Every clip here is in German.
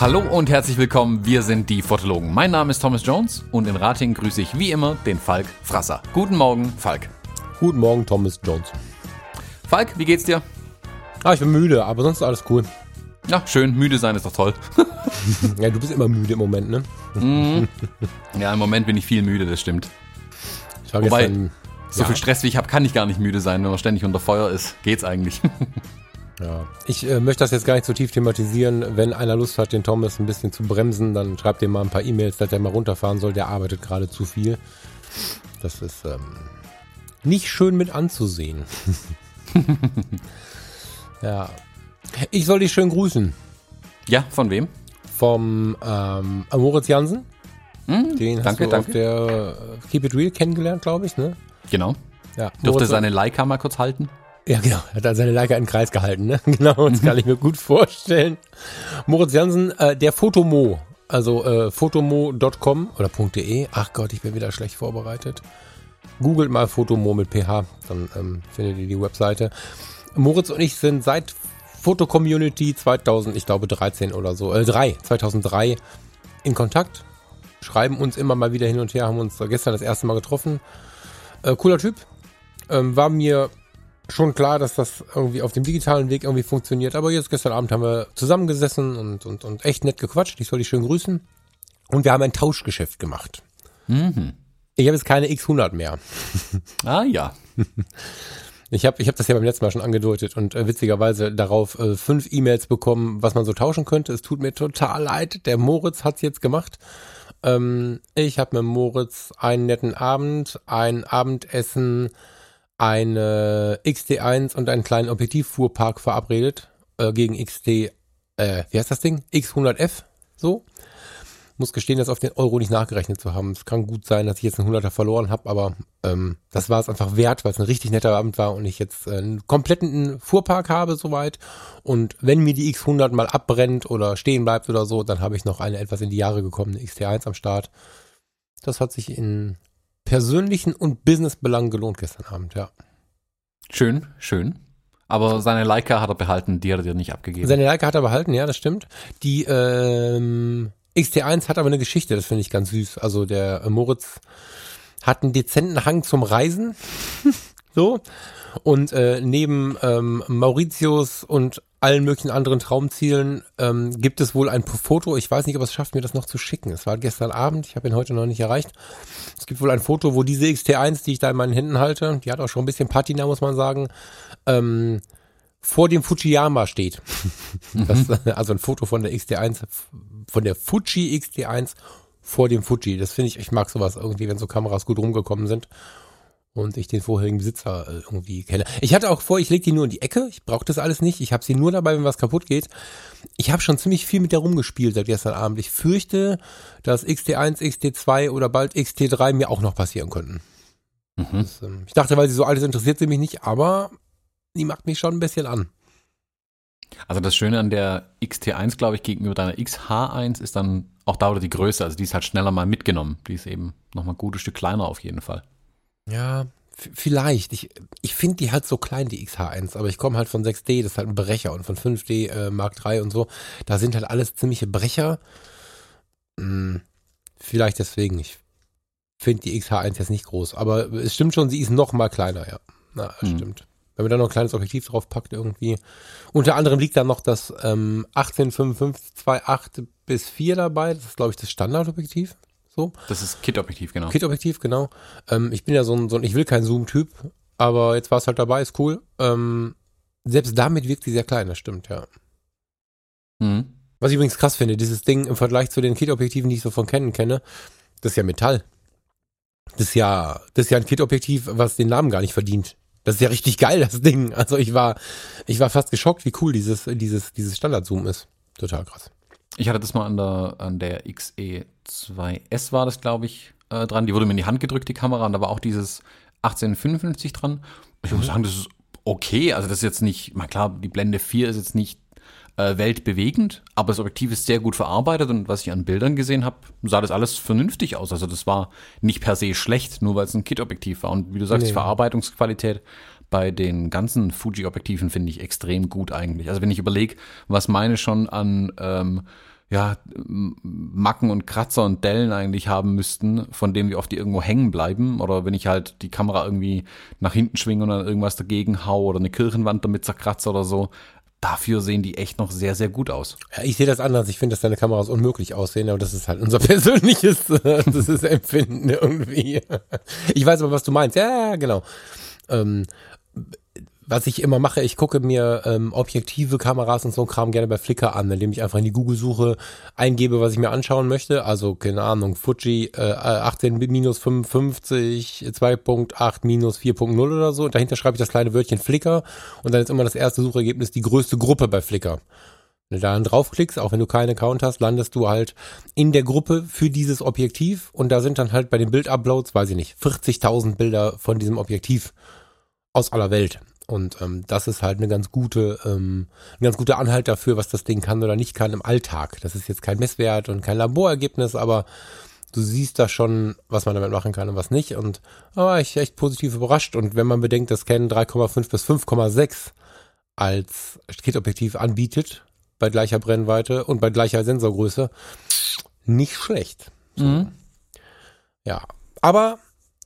Hallo und herzlich willkommen, wir sind die Fotologen. Mein Name ist Thomas Jones und in Rating grüße ich wie immer den Falk Frasser. Guten Morgen, Falk. Guten Morgen, Thomas Jones. Falk, wie geht's dir? Ah, ich bin müde, aber sonst alles cool. Ja, schön, müde sein ist doch toll. ja, du bist immer müde im Moment, ne? Mhm. Ja, im Moment bin ich viel müde, das stimmt. Wobei, gestern, so ja, viel Stress wie ich habe, kann ich gar nicht müde sein. Wenn man ständig unter Feuer ist, geht's eigentlich. ja. Ich äh, möchte das jetzt gar nicht so tief thematisieren. Wenn einer Lust hat, den Thomas ein bisschen zu bremsen, dann schreibt ihm mal ein paar E-Mails, dass er mal runterfahren soll. Der arbeitet gerade zu viel. Das ist ähm, nicht schön mit anzusehen. ja. Ich soll dich schön grüßen. ja, von wem? Vom ähm, Moritz Jansen. Hm, Den hast danke, du danke. auf der äh, Keep It Real kennengelernt, glaube ich, ne? Genau. Ja, Moritz- seine Leica mal kurz halten? Ja, genau. Hat er seine Leica in den Kreis gehalten, ne? Genau, das kann ich mir gut vorstellen. Moritz Jansen, äh, der Fotomo. Also äh, fotomo.com oder .de. Ach Gott, ich bin wieder schlecht vorbereitet. Googelt mal Fotomo mit PH, dann ähm, findet ihr die Webseite. Moritz und ich sind seit Foto-Community 2000, ich glaube 13 oder so, äh 3, 2003 in Kontakt. Schreiben uns immer mal wieder hin und her, haben uns gestern das erste Mal getroffen. Äh, cooler Typ. Ähm, war mir schon klar, dass das irgendwie auf dem digitalen Weg irgendwie funktioniert. Aber jetzt gestern Abend haben wir zusammengesessen und, und, und echt nett gequatscht. Ich soll dich schön grüßen. Und wir haben ein Tauschgeschäft gemacht. Mhm. Ich habe jetzt keine X100 mehr. Ah ja. Ich habe ich hab das ja beim letzten Mal schon angedeutet und äh, witzigerweise darauf äh, fünf E-Mails bekommen, was man so tauschen könnte. Es tut mir total leid. Der Moritz hat's jetzt gemacht. Ähm, ich habe mit Moritz einen netten Abend, ein Abendessen, eine XT1 und einen kleinen Objektivfuhrpark verabredet äh, gegen XT, äh, wie heißt das Ding? X100F, so. Muss gestehen, das auf den Euro nicht nachgerechnet zu haben. Es kann gut sein, dass ich jetzt einen 100er verloren habe, aber ähm, das war es einfach wert, weil es ein richtig netter Abend war und ich jetzt äh, einen kompletten Fuhrpark habe soweit. Und wenn mir die X100 mal abbrennt oder stehen bleibt oder so, dann habe ich noch eine etwas in die Jahre gekommene XT1 am Start. Das hat sich in persönlichen und Businessbelangen gelohnt gestern Abend, ja. Schön, schön. Aber seine Leica hat er behalten, die hat er dir nicht abgegeben. Seine Leica hat er behalten, ja, das stimmt. Die ähm, XT1 hat aber eine Geschichte, das finde ich ganz süß. Also der äh, Moritz hat einen dezenten Hang zum Reisen. so. Und äh, neben ähm, Mauritius und allen möglichen anderen Traumzielen ähm, gibt es wohl ein Foto. Ich weiß nicht, ob es schafft, mir das noch zu schicken. Es war gestern Abend, ich habe ihn heute noch nicht erreicht. Es gibt wohl ein Foto, wo diese XT1, die ich da in meinen Händen halte, die hat auch schon ein bisschen Patina, muss man sagen, ähm, vor dem Fujiyama steht. Das, also ein Foto von der XT1, von der Fuji XT1 vor dem Fuji. Das finde ich, ich mag sowas irgendwie, wenn so Kameras gut rumgekommen sind und ich den vorherigen Besitzer äh, irgendwie kenne. Ich hatte auch vor, ich lege die nur in die Ecke. Ich brauche das alles nicht. Ich habe sie nur dabei, wenn was kaputt geht. Ich habe schon ziemlich viel mit der rumgespielt seit gestern Abend. Ich fürchte, dass XT1, XT2 oder bald XT3 mir auch noch passieren könnten. Mhm. Das, ähm, ich dachte, weil sie so alt ist, interessiert sie mich nicht, aber die macht mich schon ein bisschen an. Also das Schöne an der XT1, glaube ich, gegenüber deiner XH1 ist dann auch da wieder die Größe. Also die ist halt schneller mal mitgenommen. Die ist eben nochmal ein gutes Stück kleiner auf jeden Fall. Ja, vielleicht. Ich, ich finde die halt so klein, die XH1, aber ich komme halt von 6D, das ist halt ein Brecher und von 5D äh, Mark III und so. Da sind halt alles ziemliche Brecher. Hm, vielleicht deswegen. Ich finde die XH1 jetzt nicht groß, aber es stimmt schon, sie ist noch mal kleiner, ja. Na, das Hm. stimmt. Wenn man da noch ein kleines Objektiv drauf packt irgendwie. Unter anderem liegt da noch das ähm, 1855 2.8 bis 4 dabei. Das ist, glaube ich, das Standardobjektiv. So. Das ist Kit-Objektiv, genau. Kit-Objektiv, genau. Ähm, ich bin ja so ein, so ein ich will kein Zoom-Typ, aber jetzt war es halt dabei, ist cool. Ähm, selbst damit wirkt sie sehr klein, das stimmt, ja. Mhm. Was ich übrigens krass finde, dieses Ding im Vergleich zu den Kit-Objektiven, die ich so von Canon kenne, das ist ja Metall. Das ist ja, das ist ja ein Kit-Objektiv, was den Namen gar nicht verdient. Das ist ja richtig geil, das Ding. Also ich war, ich war fast geschockt, wie cool dieses, dieses, dieses Standard-Zoom ist. Total krass. Ich hatte das mal an der, an der XE2S war das, glaube ich, äh, dran. Die wurde mir in die Hand gedrückt, die Kamera, und da war auch dieses 1855 dran. Ich muss sagen, das ist okay. Also das ist jetzt nicht, mal klar, die Blende 4 ist jetzt nicht äh, weltbewegend, aber das Objektiv ist sehr gut verarbeitet und was ich an Bildern gesehen habe, sah das alles vernünftig aus. Also das war nicht per se schlecht, nur weil es ein Kit-Objektiv war. Und wie du sagst, Nee. die Verarbeitungsqualität bei den ganzen Fuji-Objektiven finde ich extrem gut eigentlich. Also wenn ich überlege, was meine schon an ähm, ja, Macken und Kratzer und Dellen eigentlich haben müssten, von dem wie oft die irgendwo hängen bleiben. Oder wenn ich halt die Kamera irgendwie nach hinten schwinge und dann irgendwas dagegen hau oder eine Kirchenwand damit zerkratze oder so. Dafür sehen die echt noch sehr, sehr gut aus. Ja, ich sehe das anders. Ich finde, dass deine Kameras unmöglich aussehen, aber das ist halt unser persönliches, äh, das ist Empfinden irgendwie. Ich weiß aber, was du meinst. Ja, genau. Ähm, was ich immer mache, ich gucke mir ähm, objektive Kameras und so ein Kram gerne bei Flickr an, indem ich einfach in die Google-Suche eingebe, was ich mir anschauen möchte. Also, keine Ahnung, Fuji äh, 18 minus 55, 2.8 minus 4.0 oder so. Und dahinter schreibe ich das kleine Wörtchen Flickr und dann ist immer das erste Suchergebnis die größte Gruppe bei Flickr. Wenn du da dann draufklickst, auch wenn du keinen Account hast, landest du halt in der Gruppe für dieses Objektiv und da sind dann halt bei den Bilduploads, weiß ich nicht, 40.000 Bilder von diesem Objektiv aus aller Welt. Und ähm, das ist halt eine ganz gute, ähm, ein ganz guter Anhalt dafür, was das Ding kann oder nicht kann im Alltag. Das ist jetzt kein Messwert und kein Laborergebnis, aber du siehst da schon, was man damit machen kann und was nicht. Und da war ich echt positiv überrascht. Und wenn man bedenkt, dass Canon 3,5 bis 5,6 als Kit-Objektiv anbietet, bei gleicher Brennweite und bei gleicher Sensorgröße, nicht schlecht. Ja, aber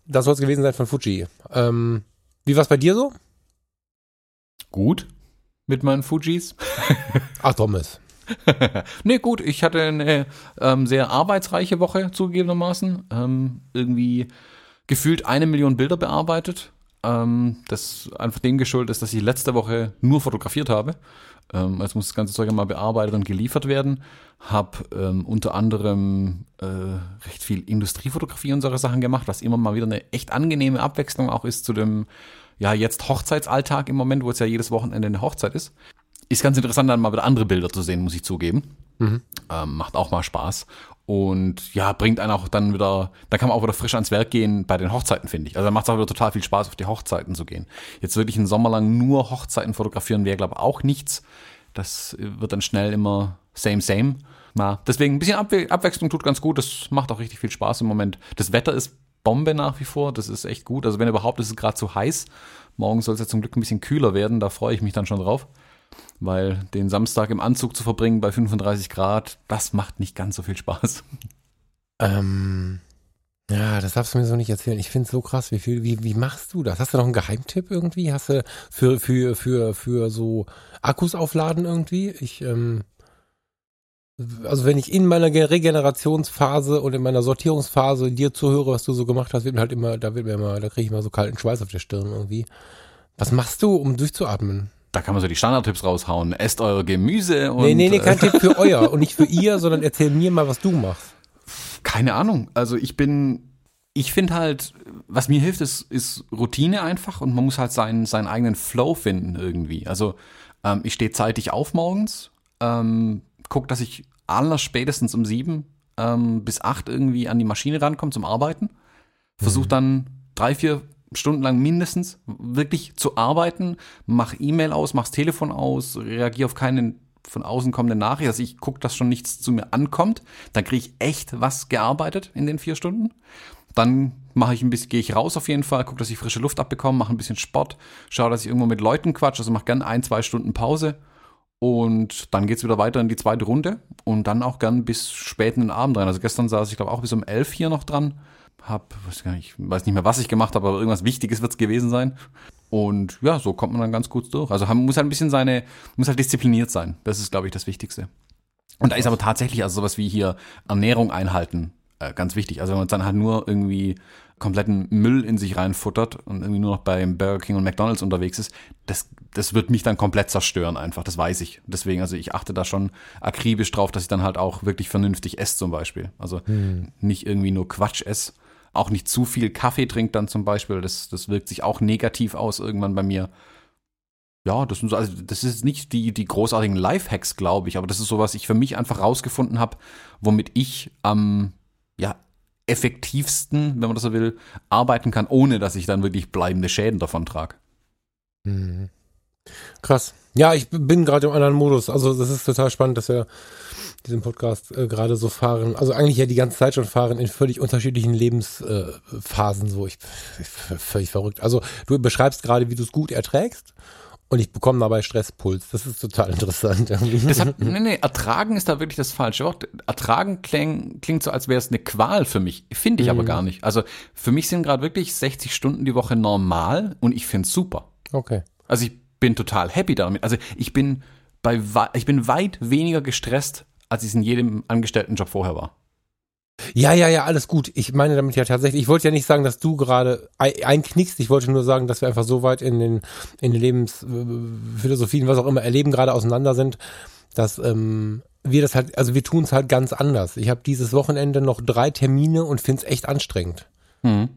das soll es gewesen sein von Fuji. Ähm, wie war's bei dir so? Gut mit meinen Fujis. Ach, Thomas. nee, gut, ich hatte eine ähm, sehr arbeitsreiche Woche zugegebenermaßen. Ähm, irgendwie gefühlt eine Million Bilder bearbeitet. Ähm, das einfach dem geschuldet ist, dass ich letzte Woche nur fotografiert habe. Ähm, jetzt muss das ganze Zeug mal bearbeitet und geliefert werden. Hab ähm, unter anderem äh, recht viel Industriefotografie und solche Sachen gemacht, was immer mal wieder eine echt angenehme Abwechslung auch ist zu dem, ja, jetzt Hochzeitsalltag im Moment, wo es ja jedes Wochenende eine Hochzeit ist. Ist ganz interessant, dann mal wieder andere Bilder zu sehen, muss ich zugeben. Ähm, macht auch mal Spaß. Und ja, bringt einen auch dann wieder, da kann man auch wieder frisch ans Werk gehen bei den Hochzeiten, finde ich. Also da macht es auch wieder total viel Spaß, auf die Hochzeiten zu gehen. Jetzt wirklich einen Sommer lang nur Hochzeiten fotografieren wäre, glaube ich, auch nichts. Das wird dann schnell immer same, same. Na, deswegen ein bisschen Abwe Abwechslung tut ganz gut. Das macht auch richtig viel Spaß im Moment. Das Wetter ist Bombe nach wie vor. Das ist echt gut. Also wenn überhaupt, ist es gerade zu heiß. Morgen soll es ja zum Glück ein bisschen kühler werden. Da freue ich mich dann schon drauf. Weil den Samstag im Anzug zu verbringen bei 35 Grad, das macht nicht ganz so viel Spaß. Ähm, ja, das darfst du mir so nicht erzählen. Ich finde es so krass, wie viel, wie, wie machst du das? Hast du noch einen Geheimtipp irgendwie? Hast du für, für, für, für so Akkus aufladen irgendwie? Ich, ähm, also wenn ich in meiner Ge- Regenerationsphase und in meiner Sortierungsphase dir zuhöre, was du so gemacht hast, wird mir halt immer, da wird mir immer, da kriege ich mal so kalten Schweiß auf der Stirn irgendwie. Was machst du, um durchzuatmen? Da kann man so die Standardtipps raushauen. Esst eure Gemüse und. nee, nee, nee, kein Tipp für euer und nicht für ihr, sondern erzähl mir mal, was du machst. Keine Ahnung. Also ich bin, ich finde halt, was mir hilft, ist, ist Routine einfach und man muss halt seinen, seinen eigenen Flow finden irgendwie. Also ähm, ich stehe zeitig auf morgens, ähm, guck, dass ich aller spätestens um sieben ähm, bis acht irgendwie an die Maschine rankomme zum Arbeiten. Versuche dann drei, vier Stunden lang mindestens wirklich zu arbeiten, mach E-Mail aus, mach's Telefon aus, reagiere auf keine von außen kommende Nachricht, also ich gucke, dass schon nichts zu mir ankommt, dann kriege ich echt was gearbeitet in den vier Stunden. Dann mache ich ein bisschen, gehe ich raus auf jeden Fall, gucke, dass ich frische Luft abbekomme, mache ein bisschen Sport, schaue, dass ich irgendwo mit Leuten quatsche, also mache gern ein, zwei Stunden Pause und dann geht's wieder weiter in die zweite Runde und dann auch gern bis spät in den Abend rein. Also gestern saß ich glaube auch bis um elf hier noch dran, hab, weiß nicht, weiß nicht mehr, was ich gemacht habe, aber irgendwas Wichtiges wird's gewesen sein. Und ja, so kommt man dann ganz gut durch. Also man muss halt ein bisschen seine, muss halt diszipliniert sein. Das ist, glaube ich, das Wichtigste. Und da ist aber tatsächlich also sowas wie hier Ernährung einhalten äh, ganz wichtig. Also wenn man dann halt nur irgendwie kompletten Müll in sich reinfuttert und irgendwie nur noch beim Burger King und McDonalds unterwegs ist, das, das wird mich dann komplett zerstören einfach, das weiß ich. Deswegen, also ich achte da schon akribisch drauf, dass ich dann halt auch wirklich vernünftig esse zum Beispiel. Also nicht irgendwie nur Quatsch esse, auch nicht zu viel Kaffee trinkt dann zum Beispiel, das, das wirkt sich auch negativ aus irgendwann bei mir. Ja, das sind so, also das ist nicht die, die großartigen Lifehacks, glaube ich, aber das ist so, was ich für mich einfach rausgefunden habe, womit ich am ja, effektivsten, wenn man das so will, arbeiten kann, ohne dass ich dann wirklich bleibende Schäden davon trage. Mhm. Krass. Ja, ich bin gerade im anderen Modus. Also das ist total spannend, dass wir diesen Podcast äh, gerade so fahren. Also eigentlich ja die ganze Zeit schon fahren in völlig unterschiedlichen Lebensphasen. Äh, so, ich, ich völlig verrückt. Also du beschreibst gerade, wie du es gut erträgst. Und ich bekomme dabei Stresspuls. Das ist total interessant. Das hat, nee, nee, ertragen ist da wirklich das falsche Wort. Ertragen kling, klingt so, als wäre es eine Qual für mich. Finde ich mhm. aber gar nicht. Also für mich sind gerade wirklich 60 Stunden die Woche normal und ich finde es super. Okay. Also ich bin total happy damit. Also ich bin bei ich bin weit weniger gestresst, als ich es in jedem Angestelltenjob vorher war. Ja, ja, ja, alles gut. Ich meine damit ja tatsächlich, ich wollte ja nicht sagen, dass du gerade einknickst. Ich wollte nur sagen, dass wir einfach so weit in den, in den Lebensphilosophien, was auch immer, erleben, gerade auseinander sind, dass ähm, wir das halt, also wir tun es halt ganz anders. Ich habe dieses Wochenende noch drei Termine und finde es echt anstrengend. Mhm.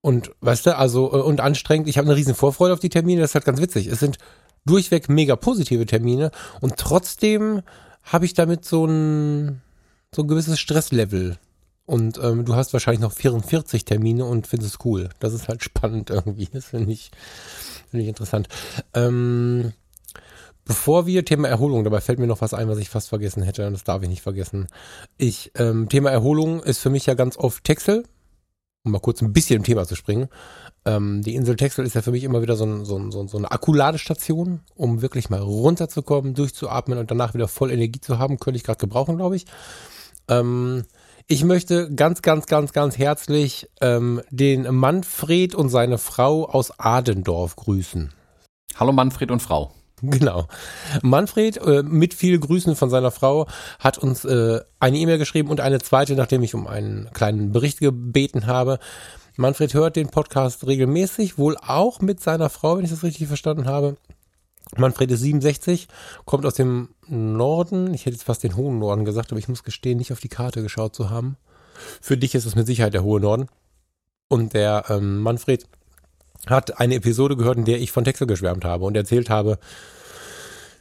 Und weißt du, also, äh, und anstrengend, ich habe eine riesen Vorfreude auf die Termine, das ist halt ganz witzig. Es sind durchweg mega positive Termine und trotzdem habe ich damit so ein, so ein gewisses Stresslevel. Und ähm, du hast wahrscheinlich noch 44 Termine und findest es cool. Das ist halt spannend irgendwie. Das finde ich, finde ich interessant. Ähm, bevor wir Thema Erholung, dabei fällt mir noch was ein, was ich fast vergessen hätte, und das darf ich nicht vergessen. Ich, ähm, Thema Erholung ist für mich ja ganz oft Texel, um mal kurz ein bisschen im Thema zu springen. Ähm, die Insel Texel ist ja für mich immer wieder so, ein, so, ein, so eine Akkuladestation, um wirklich mal runterzukommen, durchzuatmen und danach wieder voll Energie zu haben. Könnte ich gerade gebrauchen, glaube ich. Ähm, ich möchte ganz, ganz, ganz, ganz herzlich ähm, den Manfred und seine Frau aus Adendorf grüßen. Hallo Manfred und Frau. Genau. Manfred äh, mit viel Grüßen von seiner Frau hat uns äh, eine E-Mail geschrieben und eine zweite, nachdem ich um einen kleinen Bericht gebeten habe. Manfred hört den Podcast regelmäßig, wohl auch mit seiner Frau, wenn ich das richtig verstanden habe. Manfred ist 67, kommt aus dem Norden. Ich hätte jetzt fast den hohen Norden gesagt, aber ich muss gestehen, nicht auf die Karte geschaut zu haben. Für dich ist es mit Sicherheit der hohe Norden. Und der ähm, Manfred hat eine Episode gehört, in der ich von Texel geschwärmt habe und erzählt habe,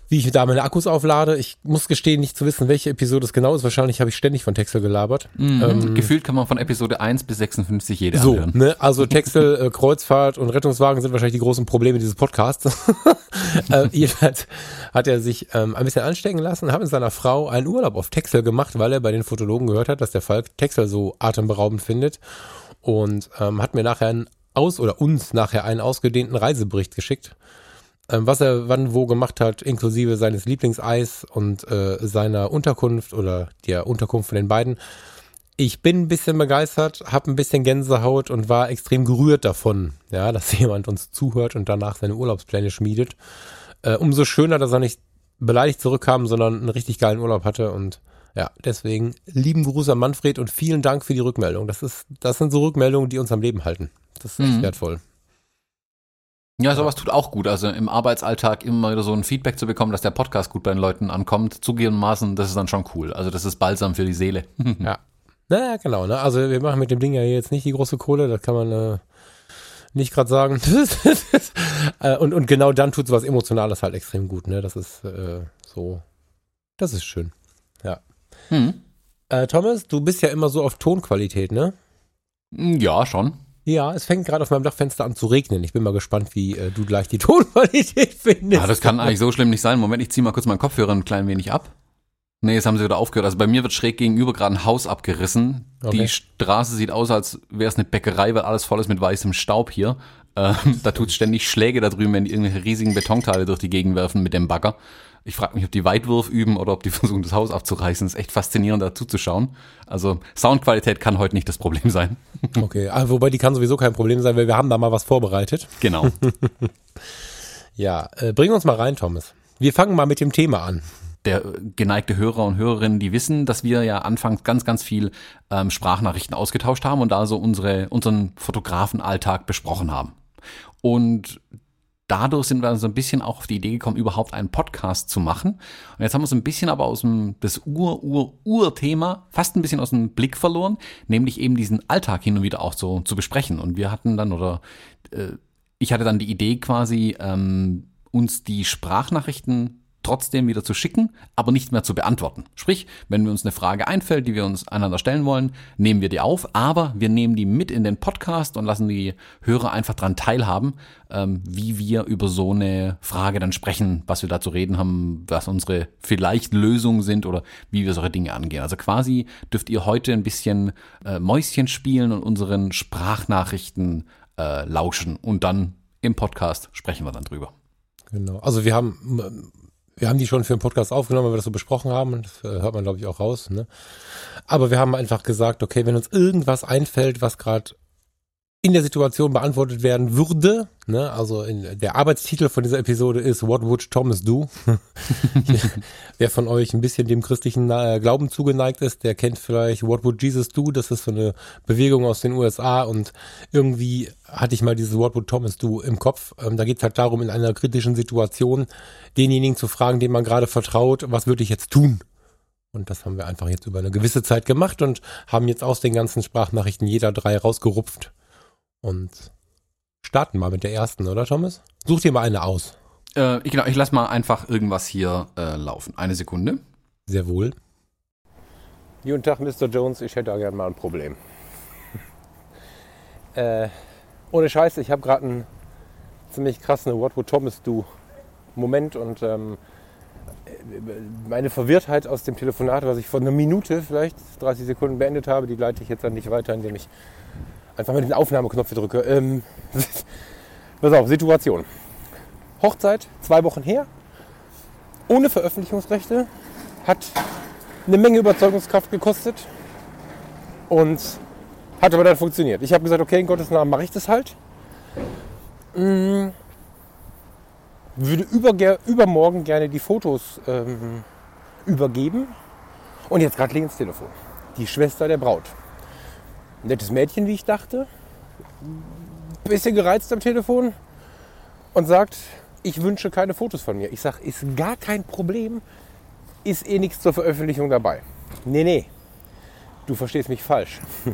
wie ich da meine Akkus auflade. Ich muss gestehen, nicht zu wissen, welche Episode es genau ist. Wahrscheinlich habe ich ständig von Texel gelabert. Mhm. Ähm, Gefühlt kann man von Episode 1 bis 56 jede so, anhören. Ne? Also Texel, äh, Kreuzfahrt und Rettungswagen sind wahrscheinlich die großen Probleme dieses Podcasts. äh, jedenfalls hat er sich ähm, ein bisschen anstecken lassen, hat mit seiner Frau einen Urlaub auf Texel gemacht, weil er bei den Fotologen gehört hat, dass der Falk Texel so atemberaubend findet. Und ähm, hat mir nachher einen aus oder uns nachher einen ausgedehnten Reisebericht geschickt was er wann wo gemacht hat, inklusive seines Lieblingseis und äh, seiner Unterkunft oder der Unterkunft von den beiden. Ich bin ein bisschen begeistert, habe ein bisschen Gänsehaut und war extrem gerührt davon, ja, dass jemand uns zuhört und danach seine Urlaubspläne schmiedet. Äh, umso schöner, dass er nicht beleidigt zurückkam, sondern einen richtig geilen Urlaub hatte und ja, deswegen lieben Gruß an Manfred und vielen Dank für die Rückmeldung. Das ist, das sind so Rückmeldungen, die uns am Leben halten. Das ist echt mhm. wertvoll. Ja, sowas tut auch gut. Also im Arbeitsalltag immer wieder so ein Feedback zu bekommen, dass der Podcast gut bei den Leuten ankommt, zugegebenermaßen, das ist dann schon cool. Also das ist balsam für die Seele. ja. Naja, genau. Ne? Also wir machen mit dem Ding ja jetzt nicht die große Kohle, das kann man äh, nicht gerade sagen. Äh, und, und genau dann tut sowas Emotionales halt extrem gut. Ne? Das ist äh, so, das ist schön. Ja. Hm. Äh, Thomas, du bist ja immer so auf Tonqualität, ne? Ja, schon. Ja, es fängt gerade auf meinem Dachfenster an zu regnen. Ich bin mal gespannt, wie äh, du gleich die Tonqualität findest. Ja, das kann eigentlich so schlimm nicht sein. Moment, ich ziehe mal kurz meinen Kopfhörer ein klein wenig ab. Nee, jetzt haben sie wieder aufgehört. Also bei mir wird schräg gegenüber gerade ein Haus abgerissen. Okay. Die Straße sieht aus, als wäre es eine Bäckerei, weil alles voll ist mit weißem Staub hier. Ähm, da tut ständig Schläge da drüben, wenn die irgendwelche riesigen Betonteile durch die Gegend werfen mit dem Bagger. Ich frage mich, ob die Weitwurf üben oder ob die versuchen, das Haus abzureißen. Das ist echt faszinierend, dazu zu schauen. Also Soundqualität kann heute nicht das Problem sein. Okay, ah, wobei die kann sowieso kein Problem sein, weil wir haben da mal was vorbereitet. Genau. ja, äh, bring uns mal rein, Thomas. Wir fangen mal mit dem Thema an der geneigte Hörer und Hörerinnen, die wissen, dass wir ja anfangs ganz, ganz viel ähm, Sprachnachrichten ausgetauscht haben und da so unsere, unseren Fotografenalltag besprochen haben. Und dadurch sind wir so ein bisschen auch auf die Idee gekommen, überhaupt einen Podcast zu machen. Und jetzt haben wir so ein bisschen aber aus dem das Ur, Ur, Ur-Thema fast ein bisschen aus dem Blick verloren, nämlich eben diesen Alltag hin und wieder auch so zu besprechen. Und wir hatten dann, oder äh, ich hatte dann die Idee quasi, ähm, uns die Sprachnachrichten trotzdem wieder zu schicken, aber nicht mehr zu beantworten. Sprich, wenn uns eine Frage einfällt, die wir uns einander stellen wollen, nehmen wir die auf, aber wir nehmen die mit in den Podcast und lassen die Hörer einfach dran teilhaben, ähm, wie wir über so eine Frage dann sprechen, was wir da zu reden haben, was unsere vielleicht Lösungen sind oder wie wir solche Dinge angehen. Also quasi dürft ihr heute ein bisschen äh, Mäuschen spielen und unseren Sprachnachrichten äh, lauschen und dann im Podcast sprechen wir dann drüber. Genau. Also wir haben wir haben die schon für den Podcast aufgenommen, weil wir das so besprochen haben. Das äh, hört man, glaube ich, auch raus. Ne? Aber wir haben einfach gesagt, okay, wenn uns irgendwas einfällt, was gerade in der Situation beantwortet werden würde. Ne? Also in, der Arbeitstitel von dieser Episode ist What would Thomas do? Wer von euch ein bisschen dem christlichen äh, Glauben zugeneigt ist, der kennt vielleicht What would Jesus do? Das ist so eine Bewegung aus den USA und irgendwie hatte ich mal dieses What would Thomas do im Kopf. Ähm, da geht es halt darum, in einer kritischen Situation denjenigen zu fragen, dem man gerade vertraut, was würde ich jetzt tun? Und das haben wir einfach jetzt über eine gewisse Zeit gemacht und haben jetzt aus den ganzen Sprachnachrichten jeder drei rausgerupft und starten mal mit der ersten, oder Thomas? Such dir mal eine aus. Äh, genau, ich lass mal einfach irgendwas hier äh, laufen. Eine Sekunde. Sehr wohl. Guten Tag, Mr. Jones. Ich hätte da gerne mal ein Problem. äh, ohne Scheiße, ich habe gerade einen ziemlich krassen What Would Thomas Do Moment und ähm, meine Verwirrtheit aus dem Telefonat, was ich vor einer Minute, vielleicht 30 Sekunden beendet habe, die leite ich jetzt dann nicht weiter, indem ich einfach mal den Aufnahmeknopf drücke. Ähm, pass auf, Situation. Hochzeit, zwei Wochen her, ohne Veröffentlichungsrechte, hat eine Menge Überzeugungskraft gekostet und hat aber dann funktioniert. Ich habe gesagt, okay, in Gottes Namen mache ich das halt. Mhm. Würde über, übermorgen gerne die Fotos ähm, übergeben. Und jetzt gerade ins Telefon. Die Schwester der Braut nettes Mädchen, wie ich dachte, bisschen gereizt am Telefon und sagt, ich wünsche keine Fotos von mir. Ich sage, ist gar kein Problem, ist eh nichts zur Veröffentlichung dabei. Nee, nee, du verstehst mich falsch.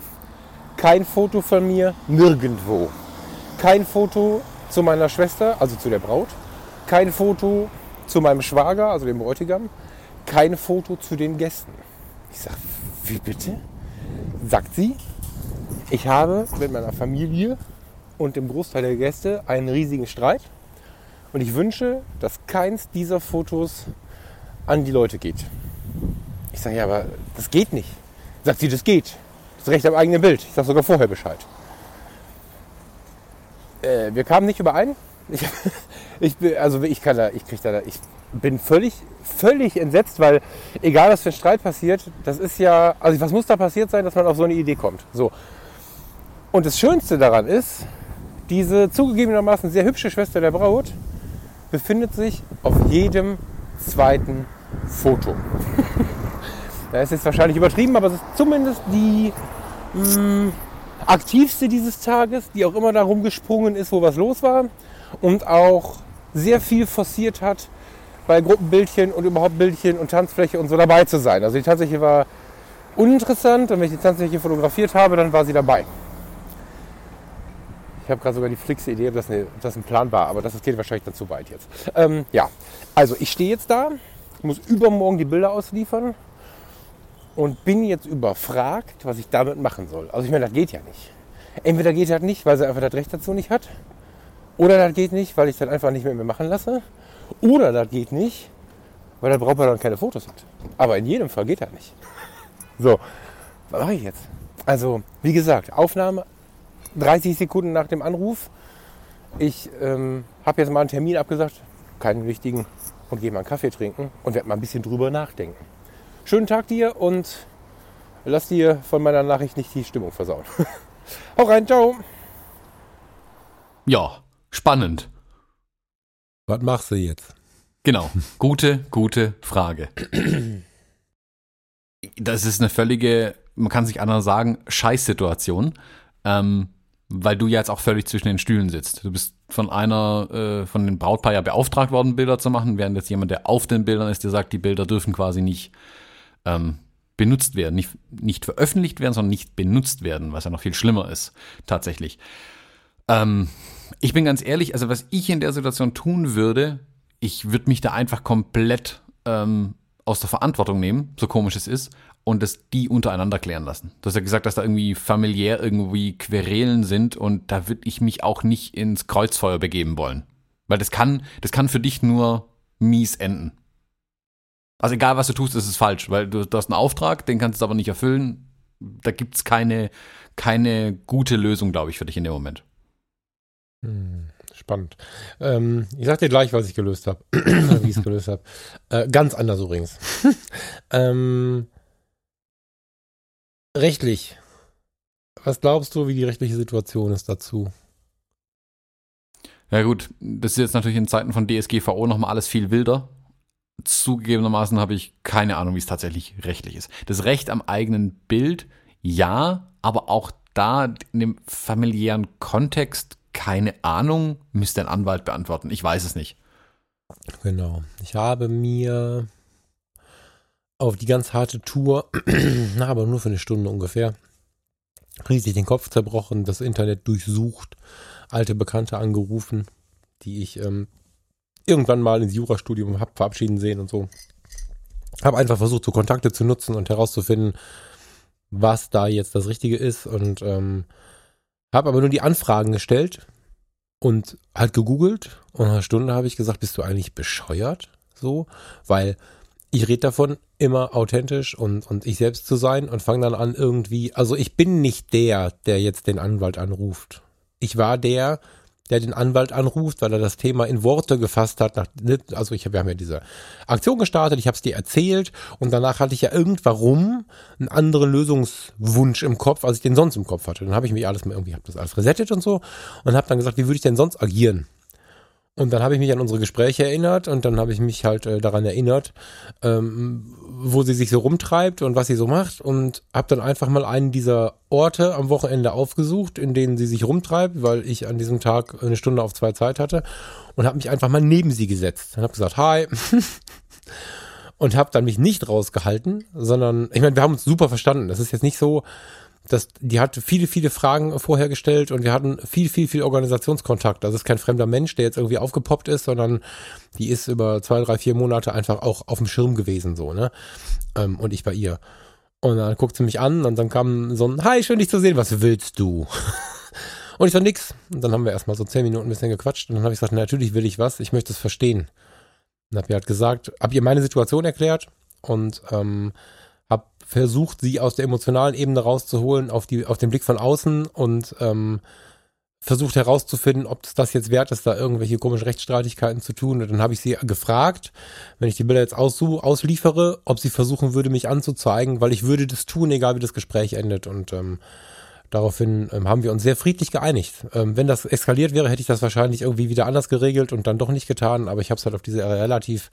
Kein Foto von mir, nirgendwo. Kein Foto zu meiner Schwester, also zu der Braut. Kein Foto zu meinem Schwager, also dem Bräutigam. Kein Foto zu den Gästen. Ich sage, wie bitte? Sagt sie, ich habe mit meiner Familie und dem Großteil der Gäste einen riesigen Streit und ich wünsche, dass keins dieser Fotos an die Leute geht. Ich sage, ja, aber das geht nicht. Sagt sie, das geht. Das Recht am eigenen Bild. Ich sage sogar vorher Bescheid. Äh, wir kamen nicht überein. Ich, ich, also ich kann da, ich krieg da, ich bin völlig, völlig entsetzt, weil egal was für ein Streit passiert, das ist ja, also was muss da passiert sein, dass man auf so eine Idee kommt? So. Und das Schönste daran ist, diese zugegebenermaßen sehr hübsche Schwester der Braut befindet sich auf jedem zweiten Foto. das ist jetzt wahrscheinlich übertrieben, aber es ist zumindest die mh, mm, aktivste dieses Tages, die auch immer da rumgesprungen ist, wo was los war und auch sehr viel forciert hat, bei Gruppenbildchen und überhaupt Bildchen und Tanzfläche und so dabei zu sein. Also die Tanzfläche war uninteressant und wenn ich die Tanzfläche fotografiert habe, dann war sie dabei. Ich habe gerade sogar die flixe Idee, ob das, eine, ob das ein Plan war, aber das geht wahrscheinlich dann zu weit jetzt. Ähm, ja, also ich stehe jetzt da, muss übermorgen die Bilder ausliefern und bin jetzt überfragt, was ich damit machen soll. Also ich meine, das geht ja nicht. Entweder geht das nicht, weil sie einfach das Recht dazu nicht hat, oder das geht nicht, weil ich das einfach nicht mehr, mehr machen lasse, oder das geht nicht, weil der Brautpaar dann keine Fotos hat. Aber in jedem Fall geht das nicht. So, was mache ich jetzt? Also, wie gesagt, Aufnahme 30 Sekunden nach dem Anruf. Ich ähm, habe jetzt mal einen Termin abgesagt, keinen wichtigen, und gehe mal einen Kaffee trinken und werde mal ein bisschen drüber nachdenken. Schönen Tag dir und lass dir von meiner Nachricht nicht die Stimmung versauen. Hau rein, ciao. Ja, spannend. Was machst du jetzt? Genau, gute, gute Frage. Das ist eine völlige, man kann sich anders sagen, Scheißsituation. Ähm, weil du ja jetzt auch völlig zwischen den Stühlen sitzt. Du bist von einer, äh, von den Brautpaar ja beauftragt worden, Bilder zu machen, während jetzt jemand, der auf den Bildern ist, der sagt, die Bilder dürfen quasi nicht ähm, benutzt werden, nicht, nicht veröffentlicht werden, sondern nicht benutzt werden, was ja noch viel schlimmer ist, tatsächlich. Ähm, ich bin ganz ehrlich, also was ich in der Situation tun würde, ich würde mich da einfach komplett ähm, aus der Verantwortung nehmen, so komisch es ist, und das die untereinander klären lassen. Du hast ja gesagt, dass da irgendwie familiär irgendwie Querelen sind und da würde ich mich auch nicht ins Kreuzfeuer begeben wollen. Weil das kann, das kann für dich nur mies enden. Also egal, was du tust, ist es falsch, weil du, du hast einen Auftrag, den kannst du aber nicht erfüllen. Da gibt es keine, keine gute Lösung, glaube ich, für dich in dem Moment. Hm, spannend. Ähm, ich sag dir gleich, was ich gelöst habe. wie ich es gelöst habe. Äh, ganz anders übrigens. ähm, rechtlich. Was glaubst du, wie die rechtliche Situation ist dazu? Ja gut, das ist jetzt natürlich in Zeiten von DSGVO nochmal alles viel wilder. Zugegebenermaßen habe ich keine Ahnung, wie es tatsächlich rechtlich ist. Das Recht am eigenen Bild, ja, aber auch da in dem familiären Kontext keine Ahnung, müsste ein Anwalt beantworten. Ich weiß es nicht. Genau. Ich habe mir auf die ganz harte Tour, na, aber nur für eine Stunde ungefähr, riesig den Kopf zerbrochen, das Internet durchsucht, alte Bekannte angerufen, die ich ähm, irgendwann mal ins Jurastudium habe verabschieden sehen und so. Habe einfach versucht, so Kontakte zu nutzen und herauszufinden, was da jetzt das Richtige ist und ähm, habe aber nur die Anfragen gestellt und halt gegoogelt und nach einer Stunde habe ich gesagt, bist du eigentlich bescheuert? So, weil ich rede davon, immer authentisch und, und ich selbst zu sein und fange dann an irgendwie, also ich bin nicht der, der jetzt den Anwalt anruft. Ich war der, der den Anwalt anruft, weil er das Thema in Worte gefasst hat. Nach, also ich, wir haben ja diese Aktion gestartet, ich habe es dir erzählt und danach hatte ich ja irgendwann einen anderen Lösungswunsch im Kopf, als ich den sonst im Kopf hatte. Dann habe ich mich alles mal irgendwie, habe das alles resettet und so und habe dann gesagt, wie würde ich denn sonst agieren? Und dann habe ich mich an unsere Gespräche erinnert und dann habe ich mich halt äh, daran erinnert, ähm, wo sie sich so rumtreibt und was sie so macht und habe dann einfach mal einen dieser Orte am Wochenende aufgesucht, in denen sie sich rumtreibt, weil ich an diesem Tag eine Stunde auf zwei Zeit hatte und habe mich einfach mal neben sie gesetzt und habe gesagt, hi. und habe dann mich nicht rausgehalten, sondern ich meine, wir haben uns super verstanden. Das ist jetzt nicht so, das, die hat viele, viele Fragen vorher gestellt und wir hatten viel, viel, viel Organisationskontakt. Das ist kein fremder Mensch, der jetzt irgendwie aufgepoppt ist, sondern die ist über zwei, drei, vier Monate einfach auch auf dem Schirm gewesen, so, ne? Ähm, und ich bei ihr. Und dann guckt sie mich an und dann kam so ein, hi, schön dich zu sehen, was willst du? und ich so, nix. Und dann haben wir erstmal so zehn Minuten ein bisschen gequatscht und dann habe ich gesagt, natürlich will ich was, ich möchte es verstehen. Und habe ihr halt gesagt, hab ihr meine Situation erklärt und ähm, versucht, sie aus der emotionalen Ebene rauszuholen, auf, die, auf den Blick von außen und ähm, versucht herauszufinden, ob es das jetzt wert ist, da irgendwelche komischen Rechtsstreitigkeiten zu tun. Und dann habe ich sie gefragt, wenn ich die Bilder jetzt aussuch, ausliefere, ob sie versuchen würde, mich anzuzeigen, weil ich würde das tun, egal wie das Gespräch endet. Und ähm, daraufhin ähm, haben wir uns sehr friedlich geeinigt. Ähm, wenn das eskaliert wäre, hätte ich das wahrscheinlich irgendwie wieder anders geregelt und dann doch nicht getan. Aber ich habe es halt auf diese relativ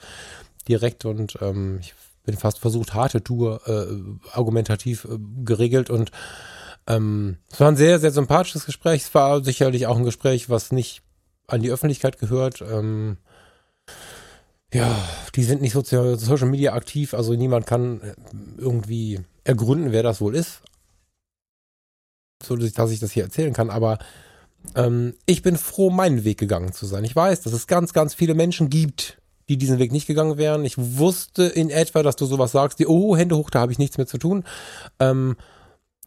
direkt und ähm, ich bin fast versucht, harte Tour äh, argumentativ äh, geregelt und ähm, es war ein sehr, sehr sympathisches Gespräch. Es war sicherlich auch ein Gespräch, was nicht an die Öffentlichkeit gehört. Ähm, ja, die sind nicht so Social Media aktiv, also niemand kann äh, irgendwie ergründen, wer das wohl ist. So, dass ich das hier erzählen kann, aber ähm, ich bin froh, meinen Weg gegangen zu sein. Ich weiß, dass es ganz, ganz viele Menschen gibt, die diesen Weg nicht gegangen wären. Ich wusste in etwa, dass du sowas sagst, die, oh, Hände hoch, da habe ich nichts mehr zu tun. Ähm,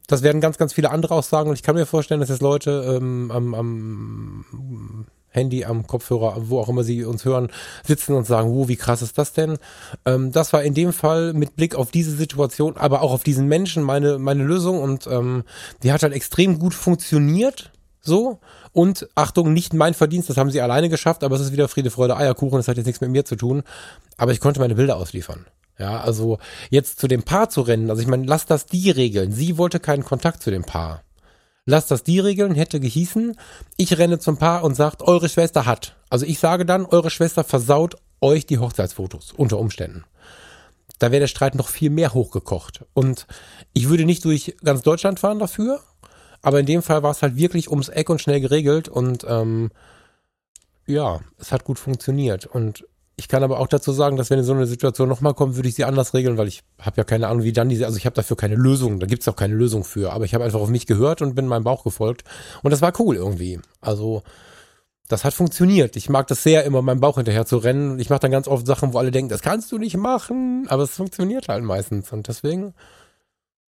das werden ganz, ganz viele andere auch sagen und ich kann mir vorstellen, dass jetzt Leute ähm, am, am Handy, am Kopfhörer, wo auch immer sie uns hören, sitzen und sagen, oh, wie krass ist das denn? Ähm, das war in dem Fall mit Blick auf diese Situation, aber auch auf diesen Menschen meine, meine Lösung und ähm, die hat halt extrem gut funktioniert, so. Und Achtung, nicht mein Verdienst, das haben sie alleine geschafft, aber es ist wieder Friede, Freude, Eierkuchen, das hat jetzt nichts mit mir zu tun. Aber ich konnte meine Bilder ausliefern. Ja, also jetzt zu dem Paar zu rennen, also ich meine, lass das die regeln. Sie wollte keinen Kontakt zu dem Paar. Lass das die regeln, hätte gehießen, ich renne zum Paar und sagt, eure Schwester hat. Also ich sage dann, eure Schwester versaut euch die Hochzeitsfotos unter Umständen. Da wäre der Streit noch viel mehr hochgekocht. Und ich würde nicht durch ganz Deutschland fahren dafür, aber in dem Fall war es halt wirklich ums Eck und schnell geregelt und ähm, ja, es hat gut funktioniert. Und ich kann aber auch dazu sagen, dass wenn so eine Situation nochmal kommt, würde ich sie anders regeln, weil ich habe ja keine Ahnung, wie dann diese, also ich habe dafür keine Lösung, da gibt's auch keine Lösung für, aber ich habe einfach auf mich gehört und bin meinem Bauch gefolgt und das war cool irgendwie. Also Das hat funktioniert. Ich mag das sehr, immer meinem Bauch hinterher zu rennen. Ich mache dann ganz oft Sachen, wo alle denken, das kannst du nicht machen. Aber es funktioniert halt meistens. Und deswegen,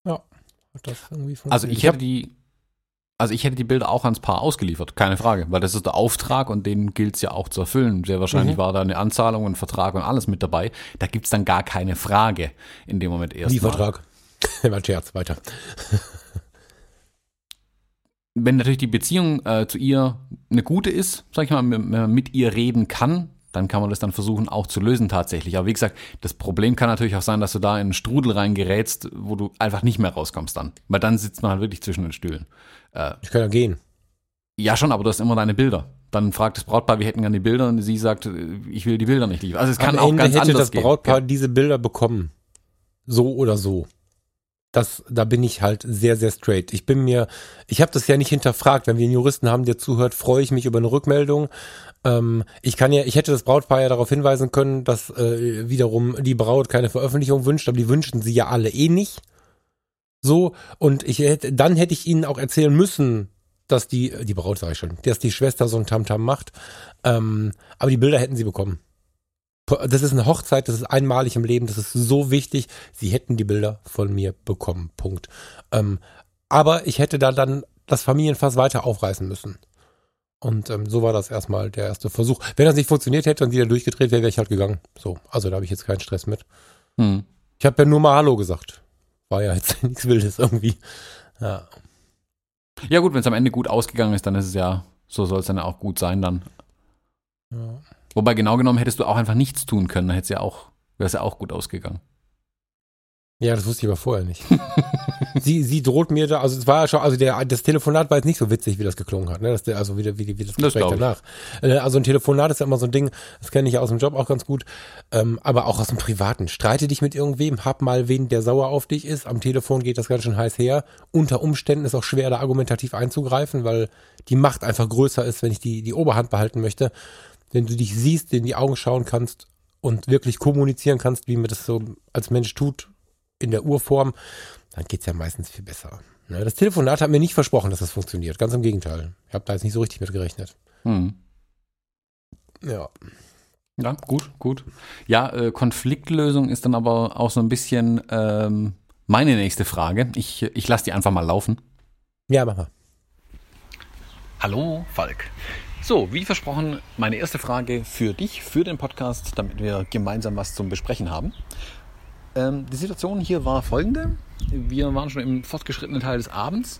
ja, hat das irgendwie funktioniert. Also ich, hätte die, also ich hätte die Bilder auch ans Paar ausgeliefert, keine Frage, weil das ist der Auftrag und den gilt es ja auch zu erfüllen. Sehr wahrscheinlich mhm. war da eine Anzahlung, ein Vertrag und alles mit dabei. Da gibt es dann gar keine Frage in dem Moment erst. Wie Vertrag? War Scherz, weiter. Wenn natürlich die Beziehung äh, zu ihr eine gute ist, sag ich mal, wenn man mit ihr reden kann, dann kann man das dann versuchen auch zu lösen tatsächlich. Aber wie gesagt, das Problem kann natürlich auch sein, dass du da in einen Strudel reingerätst, wo du einfach nicht mehr rauskommst dann. Weil dann sitzt man halt wirklich zwischen den Stühlen. Äh, ich kann ja gehen. Ja, schon, aber du hast immer deine Bilder. Dann fragt das Brautpaar, wir hätten gerne die Bilder und sie sagt, ich will die Bilder nicht liefern. Also es kann Am auch Ende ganz hätte das Brautpaar gehen. diese Bilder bekommen. So oder so. Das, da bin ich halt sehr, sehr straight. Ich bin mir, ich habe das ja nicht hinterfragt. Wenn wir einen Juristen haben, der zuhört, freue ich mich über eine Rückmeldung. Ähm, ich kann ja, ich hätte das Brautpaar ja darauf hinweisen können, dass äh, wiederum die Braut keine Veröffentlichung wünscht, aber die wünschen sie ja alle eh nicht. So, und ich hätte, dann hätte ich ihnen auch erzählen müssen, dass die, die Braut sage ich schon, dass die Schwester so ein Tamtam macht. Ähm, aber die Bilder hätten sie bekommen. Das ist eine Hochzeit, das ist einmalig im Leben, das ist so wichtig. Sie hätten die Bilder von mir bekommen. Punkt. Ähm, aber ich hätte da dann das Familienfass weiter aufreißen müssen. Und ähm, so war das erstmal der erste Versuch. Wenn das nicht funktioniert hätte und wieder durchgedreht wäre, wäre ich halt gegangen. So, also da habe ich jetzt keinen Stress mit. Hm. Ich habe ja nur mal Hallo gesagt war ja jetzt nichts Wildes irgendwie. Ja. Ja, gut, wenn es am Ende gut ausgegangen ist, dann ist es ja, so soll es dann auch gut sein dann. Ja. Wobei genau genommen hättest du auch einfach nichts tun können, dann hätte es ja auch, wäre es ja auch gut ausgegangen. Ja, das wusste ich aber vorher nicht. sie, sie droht mir da, also es war ja schon, also der, das Telefonat war jetzt nicht so witzig, wie das geklungen hat, ne? Das, also wie, wie, wie das Gespräch das danach. Äh, also ein Telefonat ist ja immer so ein Ding, das kenne ich aus dem Job auch ganz gut, ähm, aber auch aus dem Privaten. Streite dich mit irgendwem, hab mal wen, der sauer auf dich ist. Am Telefon geht das ganz schön heiß her. Unter Umständen ist auch schwer, da argumentativ einzugreifen, weil die Macht einfach größer ist, wenn ich die, die Oberhand behalten möchte. Wenn du dich siehst, in die Augen schauen kannst und wirklich kommunizieren kannst, wie man das so als Mensch tut, in der Urform, dann geht's ja meistens viel besser. Ne, das Telefonat hat mir nicht versprochen, dass das funktioniert. Ganz im Gegenteil. Ich habe da jetzt nicht so richtig mit gerechnet. Hm. Ja. Ja, gut, gut. Ja, äh, Konfliktlösung ist dann aber auch so ein bisschen ähm, meine nächste Frage. Ich, ich lasse die einfach mal laufen. Ja, mach mal. Hallo, Falk. So, wie versprochen, meine erste Frage für dich, für den Podcast, damit wir gemeinsam was zum Besprechen haben. Ähm, die Situation hier war folgende. Wir waren schon im fortgeschrittenen Teil des Abends.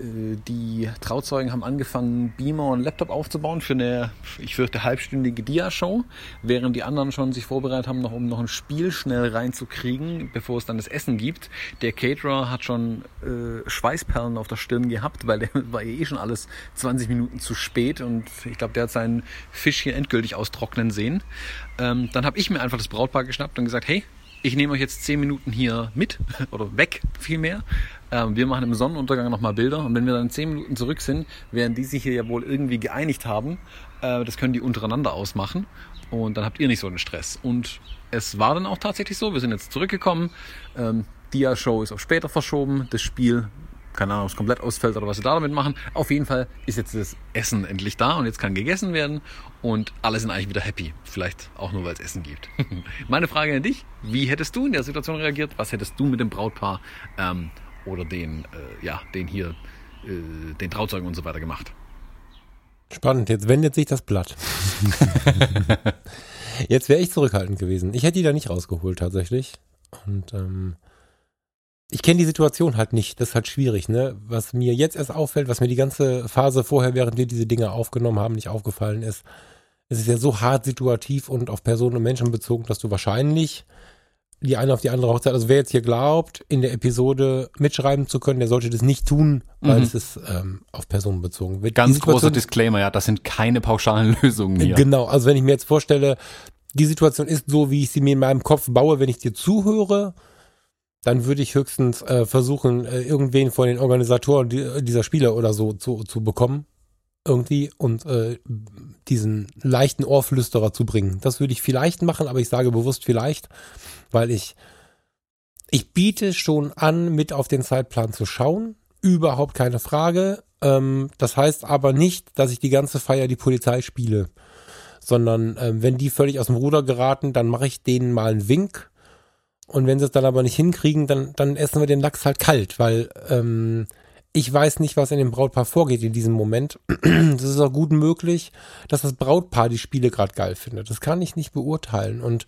Äh, die Trauzeugen haben angefangen, Beamer und Laptop aufzubauen für eine, ich fürchte, halbstündige Dia-Show, während die anderen schon sich vorbereitet haben, noch, um noch ein Spiel schnell reinzukriegen, bevor es dann das Essen gibt. Der Caterer hat schon äh, Schweißperlen auf der Stirn gehabt, weil der war eh schon alles 20 Minuten zu spät und ich glaube, der hat seinen Fisch hier endgültig austrocknen sehen. Ähm, dann habe ich mir einfach das Brautpaar geschnappt und gesagt, hey, ich nehme euch jetzt zehn Minuten hier mit oder weg vielmehr. Ähm, wir machen im Sonnenuntergang nochmal Bilder und wenn wir dann zehn Minuten zurück sind, werden die sich hier ja wohl irgendwie geeinigt haben. Äh, das können die untereinander ausmachen und dann habt ihr nicht so einen Stress. Und es war dann auch tatsächlich so, wir sind jetzt zurückgekommen. Ähm, Dia-Show ist auf später verschoben. Das Spiel keine Ahnung, ob es komplett ausfällt oder was sie da damit machen. Auf jeden Fall ist jetzt das Essen endlich da und jetzt kann gegessen werden und alle sind eigentlich wieder happy. Vielleicht auch nur, weil es Essen gibt. Meine Frage an dich, wie hättest du in der Situation reagiert? Was hättest du mit dem Brautpaar ähm, oder den, äh, ja, den hier, äh, den Trauzeugen und so weiter gemacht? Spannend, jetzt wendet sich das Blatt. jetzt wäre ich zurückhaltend gewesen. Ich hätte die da nicht rausgeholt tatsächlich. Und ähm, ich kenne die Situation halt nicht. Das ist halt schwierig, ne? Was mir jetzt erst auffällt, was mir die ganze Phase vorher, während wir diese Dinge aufgenommen haben, nicht aufgefallen ist, es ist ja so hart situativ und auf Personen und Menschen bezogen, dass du wahrscheinlich die eine auf die andere Hochzeit, also wer jetzt hier glaubt, in der Episode mitschreiben zu können, der sollte das nicht tun, weil mhm. es ist ähm, auf Personen bezogen. Ganz großer Disclaimer, ja, das sind keine pauschalen Lösungen hier. Genau, also wenn ich mir jetzt vorstelle, die Situation ist so, wie ich sie mir in meinem Kopf baue, wenn ich dir zuhöre, dann würde ich höchstens äh, versuchen, äh, irgendwen von den Organisatoren dieser Spiele oder so zu, zu bekommen. Irgendwie und äh, diesen leichten Ohrflüsterer zu bringen. Das würde ich vielleicht machen, aber ich sage bewusst vielleicht, weil ich, ich biete schon an, mit auf den Zeitplan zu schauen. Überhaupt keine Frage. Ähm, das heißt aber nicht, dass ich die ganze Feier die Polizei spiele, sondern ähm, wenn die völlig aus dem Ruder geraten, dann mache ich denen mal einen Wink. Und wenn sie es dann aber nicht hinkriegen, dann, dann essen wir den Lachs halt kalt, weil ähm, ich weiß nicht, was in dem Brautpaar vorgeht in diesem Moment. Es ist auch gut möglich, dass das Brautpaar die Spiele gerade geil findet. Das kann ich nicht beurteilen. Und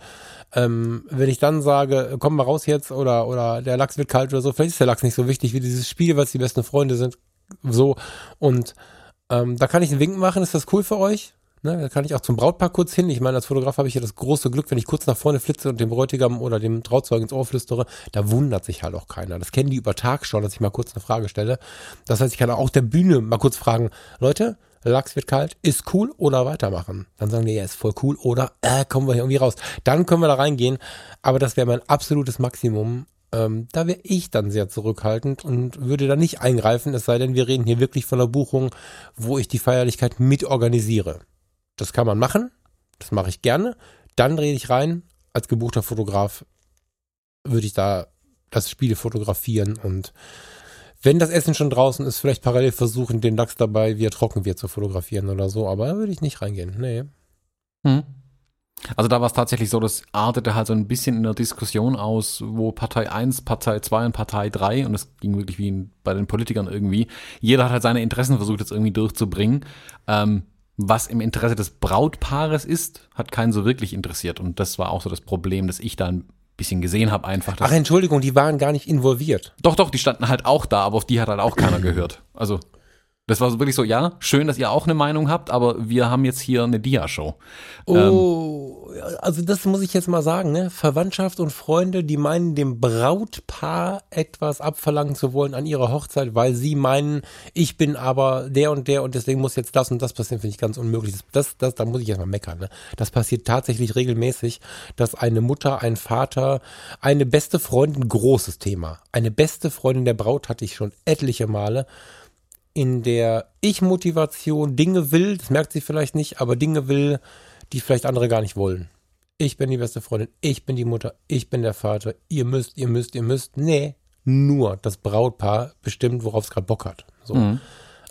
ähm, wenn ich dann sage, komm mal raus jetzt oder, oder der Lachs wird kalt oder so, vielleicht ist der Lachs nicht so wichtig wie dieses Spiel, weil es die besten Freunde sind. So. Und ähm, da kann ich einen Wink machen. Ist das cool für euch? Ne, da kann ich auch zum Brautpaar kurz hin. Ich meine, als Fotograf habe ich ja das große Glück, wenn ich kurz nach vorne flitze und dem Bräutigam oder dem Trauzeugen ins Ohr flüstere, da wundert sich halt auch keiner. Das kennen die über Tag schon, dass ich mal kurz eine Frage stelle. Das heißt, ich kann auch der Bühne mal kurz fragen, Leute, Lachs wird kalt, ist cool oder weitermachen? Dann sagen die, ja, ist voll cool oder äh, kommen wir hier irgendwie raus. Dann können wir da reingehen. Aber das wäre mein absolutes Maximum. Ähm, da wäre ich dann sehr zurückhaltend und würde da nicht eingreifen, es sei denn, wir reden hier wirklich von einer Buchung, wo ich die Feierlichkeit mit organisiere. Das kann man machen. Das mache ich gerne. Dann rede ich rein. Als gebuchter Fotograf würde ich da das Spiel fotografieren und wenn das Essen schon draußen ist, vielleicht parallel versuchen, den Lachs dabei, wie er trocken wird, zu fotografieren oder so. Aber da würde ich nicht reingehen. Nee. Hm. Also da war es tatsächlich so, das artete halt so ein bisschen in der Diskussion aus, wo Partei 1, Partei 2 und Partei 3, und das ging wirklich wie bei den Politikern irgendwie, jeder hat halt seine Interessen versucht jetzt irgendwie durchzubringen. Ähm, was im Interesse des Brautpaares ist, hat keinen so wirklich interessiert. Und das war auch so das Problem, dass ich da ein bisschen gesehen habe einfach. Ach, Entschuldigung, die waren gar nicht involviert. Doch, doch, die standen halt auch da, aber auf die hat halt auch keiner gehört. Also das war so wirklich so, ja, schön, dass ihr auch eine Meinung habt, aber wir haben jetzt hier eine Dia-Show. Oh, ähm, also das muss ich jetzt mal sagen, ne? Verwandtschaft und Freunde, die meinen, dem Brautpaar etwas abverlangen zu wollen an ihrer Hochzeit, weil sie meinen, ich bin aber der und der und deswegen muss jetzt das und das passieren, finde ich ganz unmöglich. Das, das, das da muss ich jetzt mal meckern, ne? Das passiert tatsächlich regelmäßig, dass eine Mutter, ein Vater, eine beste Freundin, großes Thema, eine beste Freundin der Braut hatte ich schon etliche Male, in der Ich-Motivation Dinge will, das merkt sie vielleicht nicht, aber Dinge will, die vielleicht andere gar nicht wollen. Ich bin die beste Freundin, ich bin die Mutter, ich bin der Vater, ihr müsst, ihr müsst, ihr müsst. Nee, nur das Brautpaar bestimmt, worauf es gerade Bock hat. So. Mhm.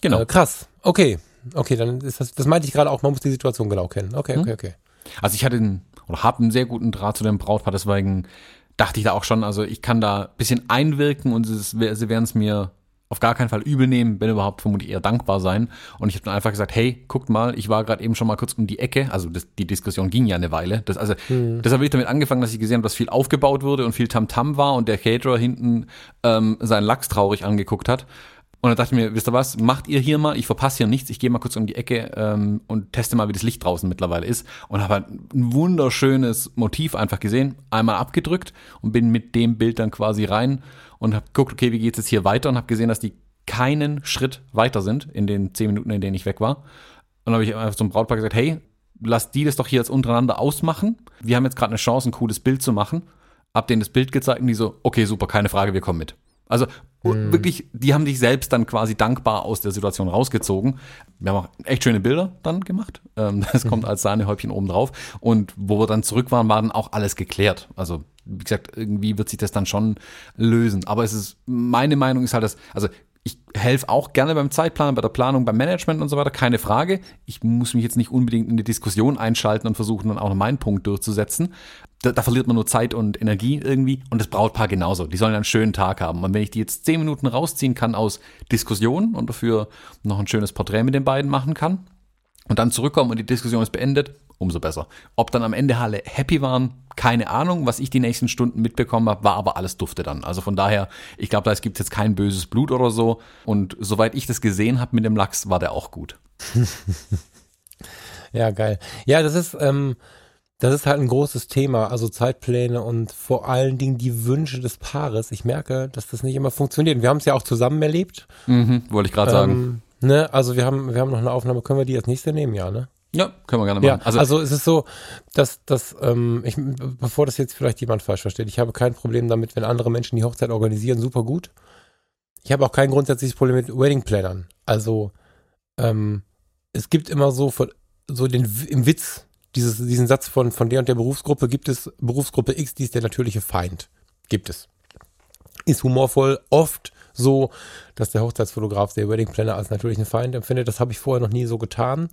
Genau. Äh, krass. Okay. Okay, dann ist das, das meinte ich gerade auch, man muss die Situation genau kennen. Okay, okay, mhm. okay. Also ich hatte einen, oder habe einen sehr guten Draht zu dem Brautpaar, deswegen dachte ich da auch schon, also ich kann da ein bisschen einwirken und es, sie werden es mir auf gar keinen Fall übel nehmen, wenn überhaupt vermutlich eher dankbar sein. Und ich habe dann einfach gesagt, hey, guckt mal, ich war gerade eben schon mal kurz um die Ecke. Also das, die Diskussion ging ja eine Weile. Das, also mhm. deshalb habe ich damit angefangen, dass ich gesehen habe, dass viel aufgebaut wurde und viel Tamtam -Tam war und der Caterer hinten ähm, seinen Lachs traurig angeguckt hat. Und dann dachte ich mir, wisst ihr was, macht ihr hier mal, ich verpasse hier nichts, ich gehe mal kurz um die Ecke ähm, und teste mal, wie das Licht draußen mittlerweile ist. Und habe halt ein wunderschönes Motiv einfach gesehen, einmal abgedrückt und bin mit dem Bild dann quasi rein und habe geguckt, okay, wie geht's jetzt hier weiter und habe gesehen, dass die keinen Schritt weiter sind in den zehn Minuten, in denen ich weg war. Und habe ich einfach zum Brautpaar gesagt, hey, lass die das doch hier jetzt untereinander ausmachen. Wir haben jetzt gerade eine Chance, ein cooles Bild zu machen. Hab denen das Bild gezeigt und die so, okay, super, keine Frage, wir kommen mit. Also mhm. wirklich, die haben dich selbst dann quasi dankbar aus der Situation rausgezogen. Wir haben auch echt schöne Bilder dann gemacht. Ähm, das kommt als Sahnehäubchen oben drauf. Und wo wir dann zurück waren, war dann auch alles geklärt. Also wie gesagt, irgendwie wird sich das dann schon lösen. Aber es ist, meine Meinung ist halt, dass, also ich helfe auch gerne beim Zeitplan, bei der Planung, beim Management und so weiter, keine Frage. Ich muss mich jetzt nicht unbedingt in die Diskussion einschalten und versuchen dann auch noch meinen Punkt durchzusetzen. Da, da, verliert man nur Zeit und Energie irgendwie und das Brautpaar genauso. Die sollen einen schönen Tag haben. Und wenn ich die jetzt zehn Minuten rausziehen kann aus Diskussionen und dafür noch ein schönes Porträt mit den beiden machen kann und dann zurückkommen und die Diskussion ist beendet, umso besser. Ob dann am Ende alle happy waren, keine Ahnung. Was ich die nächsten Stunden mitbekommen habe, war aber alles dufte dann. Also von daher, ich glaube, da gibt es jetzt kein böses Blut oder so. Und soweit ich das gesehen habe mit dem Lachs, war der auch gut. ja, geil. Ja, das ist, ähm, das ist halt ein großes Thema, also Zeitpläne und vor allen Dingen die Wünsche des Paares. Ich merke, dass das nicht immer funktioniert. Wir haben es ja auch zusammen erlebt. Mhm, wollte ich gerade ähm, sagen. Ne, also wir haben, wir haben noch eine Aufnahme, können wir die als nächste nehmen, ja, ne? Ja, können wir gerne machen. Ja, also, also es ist so, dass, dass ähm, ich, bevor das jetzt vielleicht jemand falsch versteht, ich habe kein Problem damit, wenn andere Menschen die Hochzeit organisieren, super gut. Ich habe auch kein grundsätzliches Problem mit Wedding Plannern. Also ähm, es gibt immer so so den im Witz dieses, diesen Satz von von der und der Berufsgruppe gibt es Berufsgruppe X, die ist der natürliche Feind. Gibt es. Ist humorvoll, oft so, dass der Hochzeitsfotograf der Wedding Planner als natürlichen Feind empfindet. Das habe ich vorher noch nie so getan.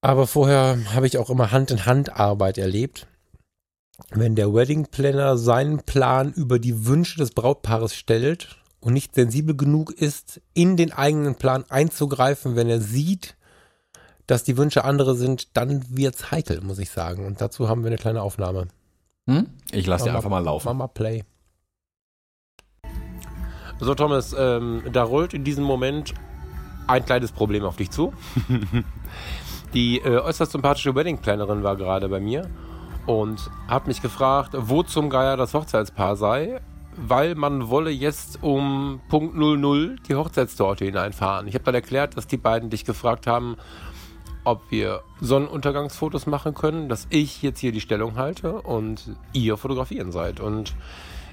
Aber vorher habe ich auch immer Hand in Hand Arbeit erlebt. Wenn der Wedding Planner seinen Plan über die Wünsche des Brautpaares stellt und nicht sensibel genug ist, in den eigenen Plan einzugreifen, wenn er sieht, dass die Wünsche andere sind, dann wird's heikel, muss ich sagen. Und dazu haben wir eine kleine Aufnahme. Hm? Ich lasse dir einfach mal laufen. Mama Play. So, Thomas, ähm, da rollt in diesem Moment ein kleines Problem auf dich zu. Die äh, äußerst sympathische Wedding-Plannerin war gerade bei mir und hat mich gefragt, wo zum Geier das Hochzeitspaar sei, weil man wolle jetzt um Punkt 00 die Hochzeitstorte hineinfahren. Ich habe dann erklärt, dass die beiden dich gefragt haben, ob wir Sonnenuntergangsfotos machen können, dass ich jetzt hier die Stellung halte und ihr fotografieren seid. Und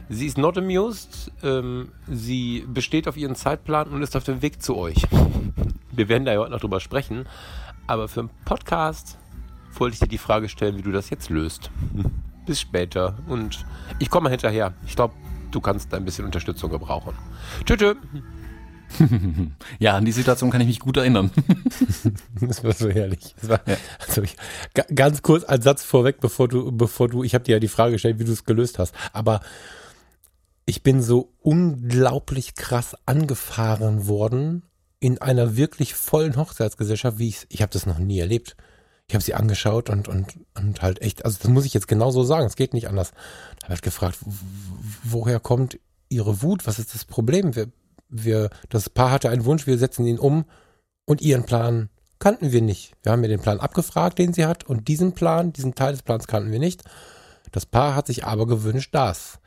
sie ist not amused, ähm, sie besteht auf ihren Zeitplan und ist auf dem Weg zu euch. Wir werden da ja heute noch drüber sprechen. Aber für einen Podcast wollte ich dir die Frage stellen, wie du das jetzt löst. Bis später. Und ich komme hinterher. Ich glaube, du kannst ein bisschen Unterstützung gebrauchen. Tschüss. ja, an die Situation kann ich mich gut erinnern. das war so herrlich. War, ja. also ich, ganz kurz als Satz vorweg, bevor du, bevor du, ich habe dir ja die Frage gestellt, wie du es gelöst hast. Aber ich bin so unglaublich krass angefahren worden in einer wirklich vollen Hochzeitsgesellschaft, wie ich ich habe das noch nie erlebt. Ich habe sie angeschaut und und und halt echt, also das muss ich jetzt genau so sagen, es geht nicht anders. Da habe ich gefragt, woher kommt ihre Wut? Was ist das Problem? Wir, wir, das Paar hatte einen Wunsch, wir setzen ihn um und ihren Plan kannten wir nicht. Wir haben mir den Plan abgefragt, den sie hat und diesen Plan, diesen Teil des Plans kannten wir nicht. Das Paar hat sich aber gewünscht das.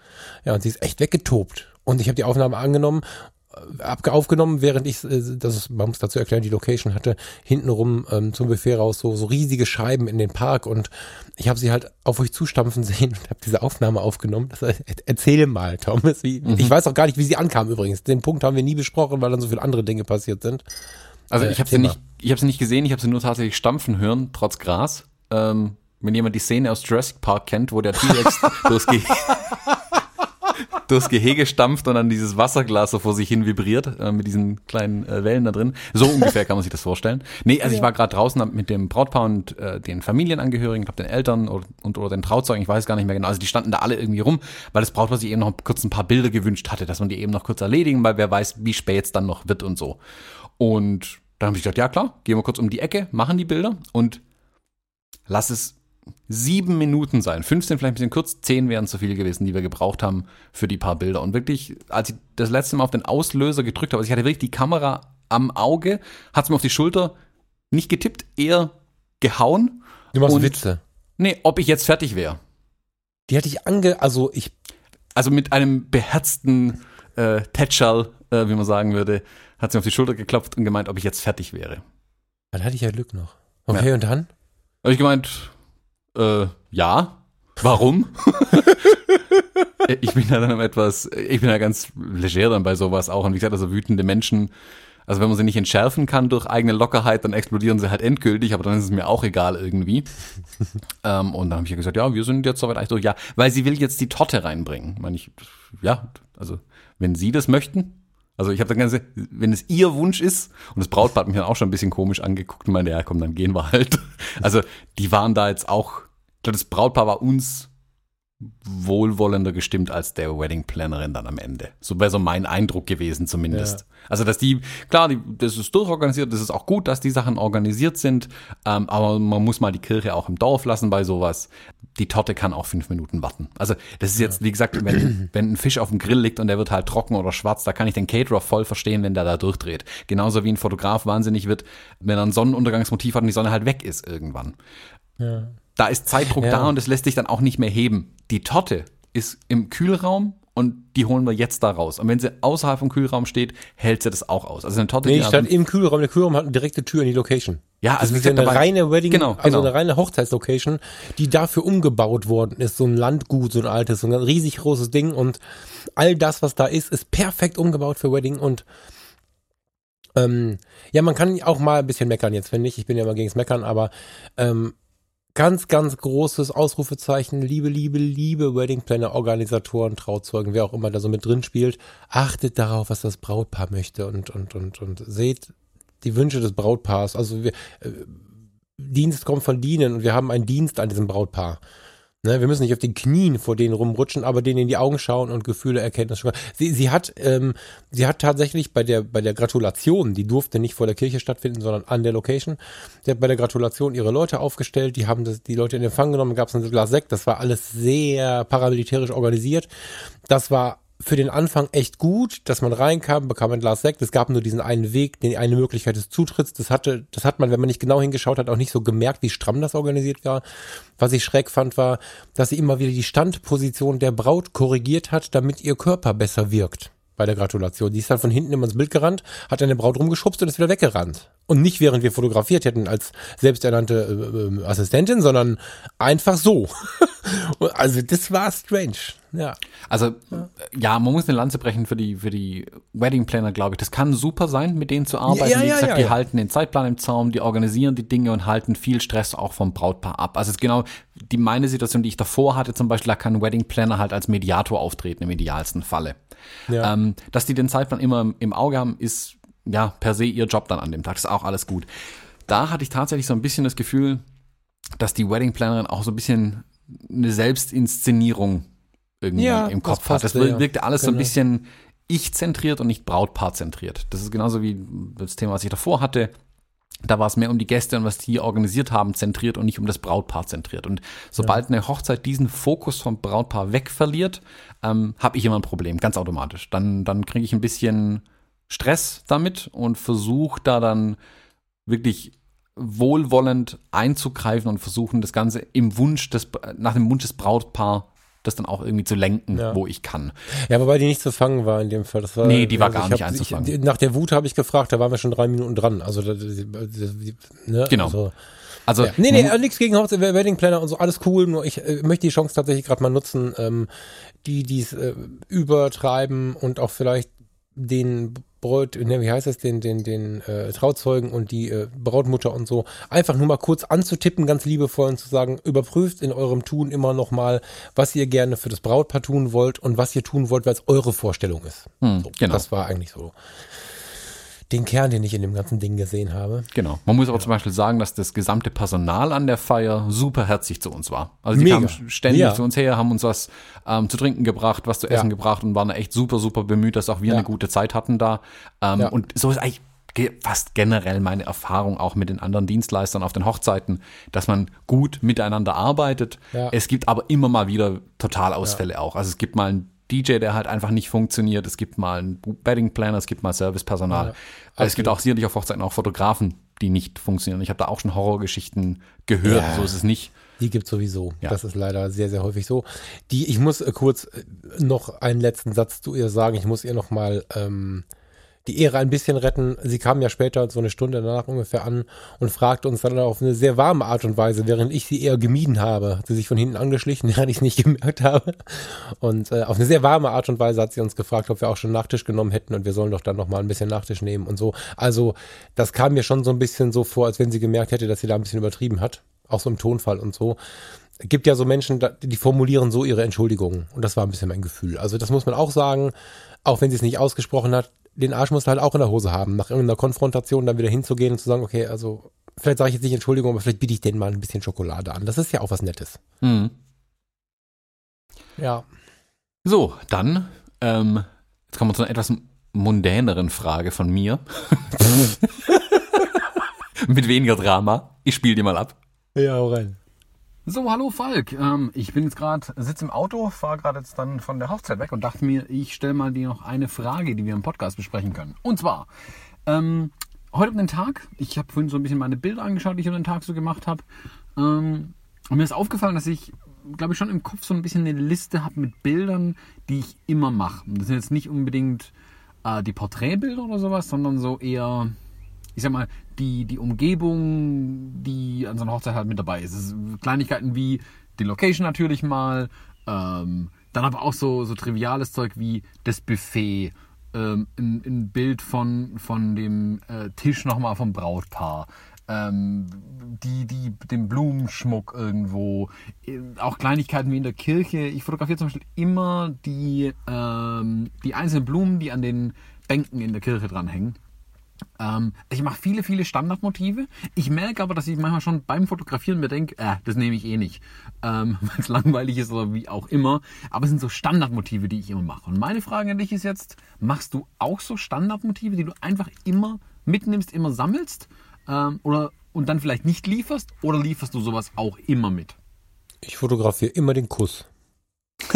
Ja, und sie ist echt weggetobt. Und ich habe die Aufnahme angenommen aufgenommen, während ich, äh, das ist, man muss dazu erklären, die Location hatte hintenrum ähm, zum Buffet raus so, so riesige Scheiben in den Park und ich habe sie halt auf euch zustampfen sehen und habe diese Aufnahme aufgenommen. Das heißt, erzähle mal, Thomas. Wie, mhm. Ich weiß auch gar nicht, wie sie ankam übrigens. Den Punkt haben wir nie besprochen, weil dann so viele andere Dinge passiert sind. Also äh, ich habe sie nicht, ich habe sie nicht gesehen, ich habe sie nur tatsächlich stampfen hören, trotz Gras. Ähm, wenn jemand die Szene aus Jurassic Park kennt, wo der T-Rex durchgeht durchs Gehege stampft und dann dieses Wasserglas so vor sich hin vibriert äh, mit diesen kleinen äh, Wellen da drin. So ungefähr kann man sich das vorstellen. Nee, also ja. ich war gerade draußen mit dem Brautpaar und äh, den Familienangehörigen, ich glaube den Eltern oder, und, oder den Trauzeugen, ich weiß gar nicht mehr genau. Also die standen da alle irgendwie rum, weil das Brautpaar sich eben noch kurz ein paar Bilder gewünscht hatte, dass man die eben noch kurz erledigen, weil wer weiß, wie spät es dann noch wird und so. Und dann habe ich gedacht, ja klar, gehen wir kurz um die Ecke, machen die Bilder und lass es sieben Minuten sein. 15 vielleicht ein bisschen kurz, zehn wären zu viel gewesen, die wir gebraucht haben für die paar Bilder. Und wirklich, als ich das letzte Mal auf den Auslöser gedrückt habe, also ich hatte wirklich die Kamera am Auge, hat es mir auf die Schulter nicht getippt, eher gehauen. Du machst und, Witze. Nee, ob ich jetzt fertig wäre. Die hatte ich ange, also ich. Also mit einem beherzten äh, Tätschal, äh, wie man sagen würde, hat sie mir auf die Schulter geklopft und gemeint, ob ich jetzt fertig wäre. Dann hatte ich ja Glück noch. Okay, ja. und dann? Habe ich gemeint, äh, ja. Warum? ich bin ja dann etwas, ich bin ja ganz leger dann bei sowas auch. Und wie gesagt, also wütende Menschen, also wenn man sie nicht entschärfen kann durch eigene Lockerheit, dann explodieren sie halt endgültig, aber dann ist es mir auch egal irgendwie. ähm, und dann habe ich ja gesagt, ja, wir sind jetzt soweit eigentlich durch. Ja, weil sie will jetzt die Torte reinbringen. Meine ich, ja, also wenn sie das möchten, also ich habe dann ganze, wenn es ihr Wunsch ist, und das Brautpaar hat mich dann auch schon ein bisschen komisch angeguckt und meinte, ja komm, dann gehen wir halt. Also die waren da jetzt auch das Brautpaar war uns wohlwollender gestimmt als der Wedding Plannerin dann am Ende. So wäre so mein Eindruck gewesen zumindest. Ja. Also dass die, klar, die, das ist durchorganisiert, das ist auch gut, dass die Sachen organisiert sind, ähm, aber man muss mal die Kirche auch im Dorf lassen bei sowas. Die Torte kann auch fünf Minuten warten. Also das ist jetzt, wie gesagt, wenn, wenn ein Fisch auf dem Grill liegt und der wird halt trocken oder schwarz, da kann ich den Caterer voll verstehen, wenn der da durchdreht. Genauso wie ein Fotograf wahnsinnig wird, wenn er ein Sonnenuntergangsmotiv hat und die Sonne halt weg ist irgendwann. Ja. Da ist Zeitdruck ja. da und es lässt sich dann auch nicht mehr heben. Die Torte ist im Kühlraum und die holen wir jetzt da raus. Und wenn sie außerhalb vom Kühlraum steht, hält sie das auch aus. Also eine Torte, nee, die stand im Kühlraum. Der Kühlraum hat eine direkte Tür in die Location. Ja, also das ist ja eine reine Wedding, genau, also genau. eine reine Hochzeitslocation, die dafür umgebaut worden ist. So ein Landgut, so ein altes, so ein riesig großes Ding und all das, was da ist, ist perfekt umgebaut für Wedding und ähm, ja, man kann auch mal ein bisschen meckern jetzt, finde ich. Ich bin ja immer gegen das Meckern, aber ähm, ganz, ganz großes Ausrufezeichen, liebe, liebe, liebe Wedding Organisatoren, Trauzeugen, wer auch immer da so mit drin spielt, achtet darauf, was das Brautpaar möchte und, und, und, und seht die Wünsche des Brautpaars. Also wir, äh, Dienst kommt von Dienen und wir haben einen Dienst an diesem Brautpaar. Ne, wir müssen nicht auf den Knien vor denen rumrutschen, aber denen in die Augen schauen und Gefühle erkennen. Sie, sie hat, ähm, sie hat tatsächlich bei der bei der Gratulation, die durfte nicht vor der Kirche stattfinden, sondern an der Location. Sie hat bei der Gratulation ihre Leute aufgestellt, die haben das, die Leute in Empfang genommen, gab es ein Glas Sekt. Das war alles sehr paramilitärisch organisiert. Das war für den Anfang echt gut, dass man reinkam, bekam ein Glas Sekt. Es gab nur diesen einen Weg, die eine Möglichkeit des Zutritts. Das hatte, das hat man, wenn man nicht genau hingeschaut hat, auch nicht so gemerkt, wie stramm das organisiert war. Was ich schräg fand, war, dass sie immer wieder die Standposition der Braut korrigiert hat, damit ihr Körper besser wirkt bei der Gratulation. Die ist dann von hinten immer ins Bild gerannt, hat eine Braut rumgeschubst und ist wieder weggerannt. Und nicht während wir fotografiert hätten als selbsternannte äh, äh, Assistentin, sondern einfach so. also das war strange. Ja. Also ja. ja. man muss eine Lanze brechen für die für die Wedding Planner, glaube ich. Das kann super sein, mit denen zu arbeiten. Ja, ja, Wie gesagt, die halten den Zeitplan im Zaum, die organisieren die Dinge und halten viel Stress auch vom Brautpaar ab. Also es ist genau die meine Situation, die ich davor hatte, zum Beispiel, da kann ein Wedding Planner halt als Mediator auftreten im idealsten Falle. Ähm, dass die den Zeitplan immer im Auge haben, ist ja, per se ihr Job dann an dem Tag. Das ist auch alles gut. Da hatte ich tatsächlich so ein bisschen das Gefühl, dass die Wedding Plannerin auch so ein bisschen eine Selbstinszenierung irgendwie ja, im Kopf hat. Das wirkte alles genau. so ein genau. bisschen ich-zentriert und nicht Brautpaar-zentriert. Das ist genauso wie das Thema, was ich davor hatte. Da war es mehr um die Gäste und was die organisiert haben, zentriert und nicht um das Brautpaar zentriert. Und sobald ja. eine Hochzeit diesen Fokus vom Brautpaar wegverliert, ähm, habe ich immer ein Problem, ganz automatisch. Dann, dann kriege ich ein bisschen Stress damit und versuche da dann wirklich wohlwollend einzugreifen und versuchen, das Ganze im Wunsch des, nach dem Wunsch des Brautpaar das dann auch irgendwie zu lenken, ja. wo ich kann. Ja, wobei die nicht zu fangen war in dem Fall. Das war, nee, die war also gar nicht hab, einzufangen. Ich, nach der Wut habe ich gefragt, da waren wir schon drei Minuten dran. Also, ne, genau. Also, also ja. nee, nee, nichts gegen Hochzeit, Wedding Planner und so, alles cool. Nur ich äh, möchte die Chance tatsächlich gerade mal nutzen, ähm, die dies äh, übertreiben und auch vielleicht den Braut, ne, wie heißt es, den, den, den äh, Trauzeugen und die äh, Brautmutter und so, einfach nur mal kurz anzutippen, ganz liebevoll und zu sagen, überprüft in eurem Tun immer noch mal, was ihr gerne für das Brautpaar tun wollt und was ihr tun wollt, weil es eure Vorstellung ist. Hm, so, genau. Das war eigentlich so den Kern, den ich in dem ganzen Ding gesehen habe. Genau. Man muss aber ja. zum Beispiel sagen, dass das gesamte Personal an der Feier super herzlich zu uns war. Also die Mega. kamen ständig ja. zu uns her, haben uns was ähm, zu trinken gebracht, was zu essen ja. gebracht und waren echt super, super bemüht, dass auch wir eine gute Zeit hatten da. Ähm, und so ist eigentlich fast generell meine Erfahrung auch mit den anderen Dienstleistern auf den Hochzeiten, dass man gut miteinander arbeitet. Es gibt aber immer mal wieder Totalausfälle auch. Also es gibt mal ein DJ, der halt einfach nicht funktioniert. Es gibt mal einen Bedding Planner, es gibt mal Servicepersonal. Ja, es gibt auch sicherlich auf Hochzeiten auch Fotografen, die nicht funktionieren. Ich habe da auch schon Horrorgeschichten gehört, ja, so ist es nicht. Die gibt sowieso. Ja. Das ist leider sehr, sehr häufig so. Die, ich muss äh, kurz äh, noch einen letzten Satz zu ihr sagen. Ich muss ihr noch mal ähm, die Ehre ein bisschen retten. Sie kam ja später, so eine Stunde danach ungefähr an und fragte uns dann auf eine sehr warme Art und Weise, während ich sie eher gemieden habe. Hat sie sich von hinten angeschlichen, während ich es nicht gemerkt habe. Und äh, auf eine sehr warme Art und Weise hat sie uns gefragt, ob wir auch schon Nachtisch genommen hätten und wir sollen doch dann noch mal ein bisschen Nachtisch nehmen und so. Also das kam mir schon so ein bisschen so vor, als wenn sie gemerkt hätte, dass sie da ein bisschen übertrieben hat. Auch so im Tonfall und so gibt ja so Menschen, die formulieren so ihre Entschuldigungen. Und das war ein bisschen mein Gefühl. Also das muss man auch sagen, auch wenn sie es nicht ausgesprochen hat, den Arsch musst du halt auch in der Hose haben, nach irgendeiner Konfrontation dann wieder hinzugehen und zu sagen, okay, also vielleicht sage ich jetzt nicht Entschuldigung, aber vielleicht biete ich denen mal ein bisschen Schokolade an. Das ist ja auch was Nettes. Mhm. Ja. So, dann, ähm, jetzt kommen wir zu einer etwas mundäneren Frage von mir. Mit weniger Drama. Ich spiele die mal ab. Ja, auch rein. So, hallo Falk. Ähm, ich bin jetzt gerade, sitze im Auto, fahre gerade jetzt dann von der Hochzeit weg und dachte mir, ich stelle mal dir noch eine Frage, die wir im Podcast besprechen können. Und zwar, ähm, heute um den Tag, ich habe vorhin so ein bisschen meine Bilder angeschaut, die ich um den Tag so gemacht habe. Ähm, und mir ist aufgefallen, dass ich, glaube ich, schon im Kopf so ein bisschen eine Liste habe mit Bildern, die ich immer mache. Das sind jetzt nicht unbedingt äh, die Porträtbilder oder sowas, sondern so eher ich sag mal, die, die Umgebung, die an so einer Hochzeit halt mit dabei ist. ist Kleinigkeiten wie die Location natürlich mal, ähm, dann aber auch so, so triviales Zeug wie das Buffet, ähm, ein, ein Bild von, von dem äh, Tisch nochmal vom Brautpaar, ähm, die, die, den Blumenschmuck irgendwo, äh, auch Kleinigkeiten wie in der Kirche. Ich fotografiere zum Beispiel immer die, ähm, die einzelnen Blumen, die an den Bänken in der Kirche dranhängen. Ähm, ich mache viele, viele Standardmotive. Ich merke aber, dass ich manchmal schon beim Fotografieren mir denke, äh, das nehme ich eh nicht, ähm, weil es langweilig ist oder wie auch immer. Aber es sind so Standardmotive, die ich immer mache. Und meine Frage an dich ist jetzt, machst du auch so Standardmotive, die du einfach immer mitnimmst, immer sammelst? Ähm, oder und dann vielleicht nicht lieferst? Oder lieferst du sowas auch immer mit? Ich fotografiere immer den Kuss.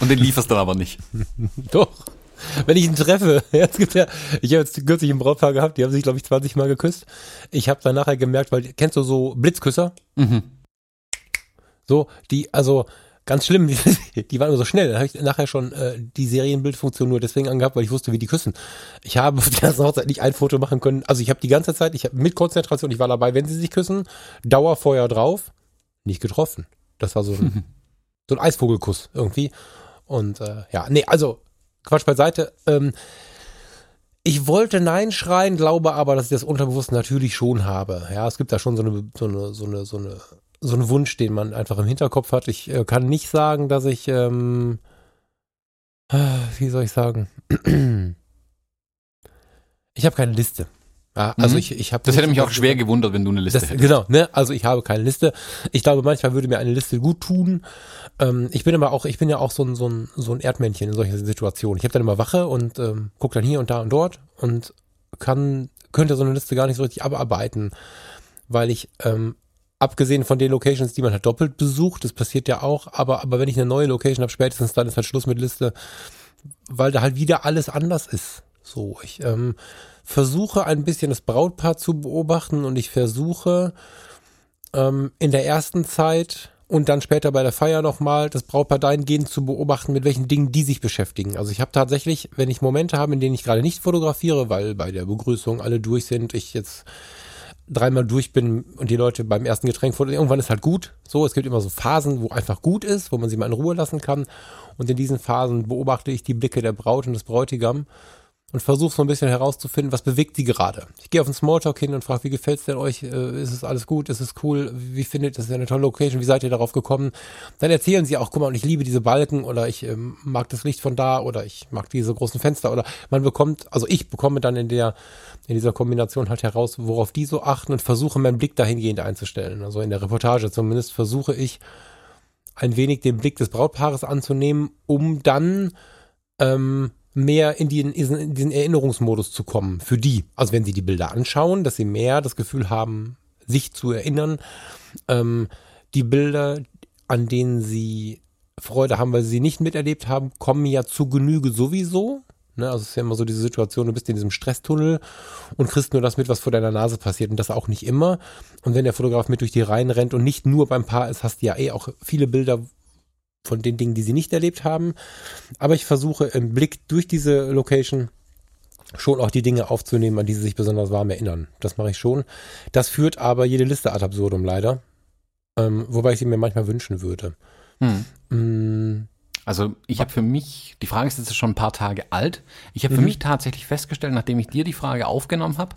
und den lieferst du aber nicht. Doch. Wenn ich ihn treffe, ja, es gibt ja, ich habe jetzt kürzlich ein Brautpaar gehabt, die haben sich, glaube ich, 20 Mal geküsst. Ich habe dann nachher gemerkt, weil, kennst du so Blitzküsser? Mhm. So, die, also ganz schlimm, die, die waren immer so schnell. Dann habe ich nachher schon äh, die Serienbildfunktion nur deswegen angehabt, weil ich wusste, wie die küssen. Ich habe auf der ganzen Hochzeit nicht ein Foto machen können. Also ich habe die ganze Zeit, ich habe mit Konzentration, ich war dabei, wenn sie sich küssen, Dauerfeuer drauf, nicht getroffen. Das war so ein, so ein Eisvogelkuss irgendwie. Und äh, ja, nee, also Quatsch beiseite. Ähm, ich wollte Nein schreien, glaube aber, dass ich das unterbewusst natürlich schon habe. Ja, es gibt da schon so eine, so eine, so eine, so eine, so einen Wunsch, den man einfach im Hinterkopf hat. Ich äh, kann nicht sagen, dass ich, ähm, wie soll ich sagen? ich habe keine Liste. Ja, also mhm. ich, ich habe. Das hätte mich auch schwer gewundert, wenn du eine Liste das, hättest. Genau, ne? Also ich habe keine Liste. Ich glaube, manchmal würde mir eine Liste gut tun. Ähm, ich bin aber auch, ich bin ja auch so ein, so ein, so ein Erdmännchen in solchen Situationen. Ich habe dann immer Wache und ähm, gucke dann hier und da und dort und kann, könnte so eine Liste gar nicht so richtig abarbeiten, weil ich ähm, abgesehen von den Locations, die man halt doppelt besucht, das passiert ja auch, aber, aber wenn ich eine neue Location habe, spätestens dann ist halt Schluss mit Liste, weil da halt wieder alles anders ist. So, ich ähm, versuche ein bisschen das Brautpaar zu beobachten und ich versuche ähm, in der ersten Zeit und dann später bei der Feier nochmal das Brautpaar dahingehend zu beobachten, mit welchen Dingen die sich beschäftigen. Also ich habe tatsächlich, wenn ich Momente habe, in denen ich gerade nicht fotografiere, weil bei der Begrüßung alle durch sind, ich jetzt dreimal durch bin und die Leute beim ersten Getränk fotografieren, irgendwann ist halt gut. So, es gibt immer so Phasen, wo einfach gut ist, wo man sie mal in Ruhe lassen kann. Und in diesen Phasen beobachte ich die Blicke der Braut und des Bräutigam und versuche so ein bisschen herauszufinden, was bewegt die gerade. Ich gehe auf den Smalltalk hin und frage, wie gefällt's denn euch? Äh, ist es alles gut? Ist es cool? Wie findet das ist eine tolle Location? Wie seid ihr darauf gekommen? Dann erzählen sie auch, guck mal, und ich liebe diese Balken oder ich ähm, mag das Licht von da oder ich mag diese großen Fenster oder man bekommt, also ich bekomme dann in der in dieser Kombination halt heraus, worauf die so achten und versuche meinen Blick dahingehend einzustellen. Also in der Reportage zumindest versuche ich ein wenig den Blick des Brautpaares anzunehmen, um dann ähm, mehr in, die, in diesen Erinnerungsmodus zu kommen für die. Also wenn sie die Bilder anschauen, dass sie mehr das Gefühl haben, sich zu erinnern. Ähm, die Bilder, an denen sie Freude haben, weil sie sie nicht miterlebt haben, kommen ja zu Genüge sowieso. Ne? Also es ist ja immer so diese Situation, du bist in diesem Stresstunnel und kriegst nur das mit, was vor deiner Nase passiert und das auch nicht immer. Und wenn der Fotograf mit durch die Reihen rennt und nicht nur beim Paar ist, hast du ja eh auch viele Bilder, von den Dingen, die sie nicht erlebt haben. Aber ich versuche im Blick durch diese Location schon auch die Dinge aufzunehmen, an die sie sich besonders warm erinnern. Das mache ich schon. Das führt aber jede Liste ad absurdum leider. Ähm, wobei ich sie mir manchmal wünschen würde. Hm. Mm. Also ich habe für mich, die Frage ist jetzt schon ein paar Tage alt. Ich habe mhm. für mich tatsächlich festgestellt, nachdem ich dir die Frage aufgenommen habe,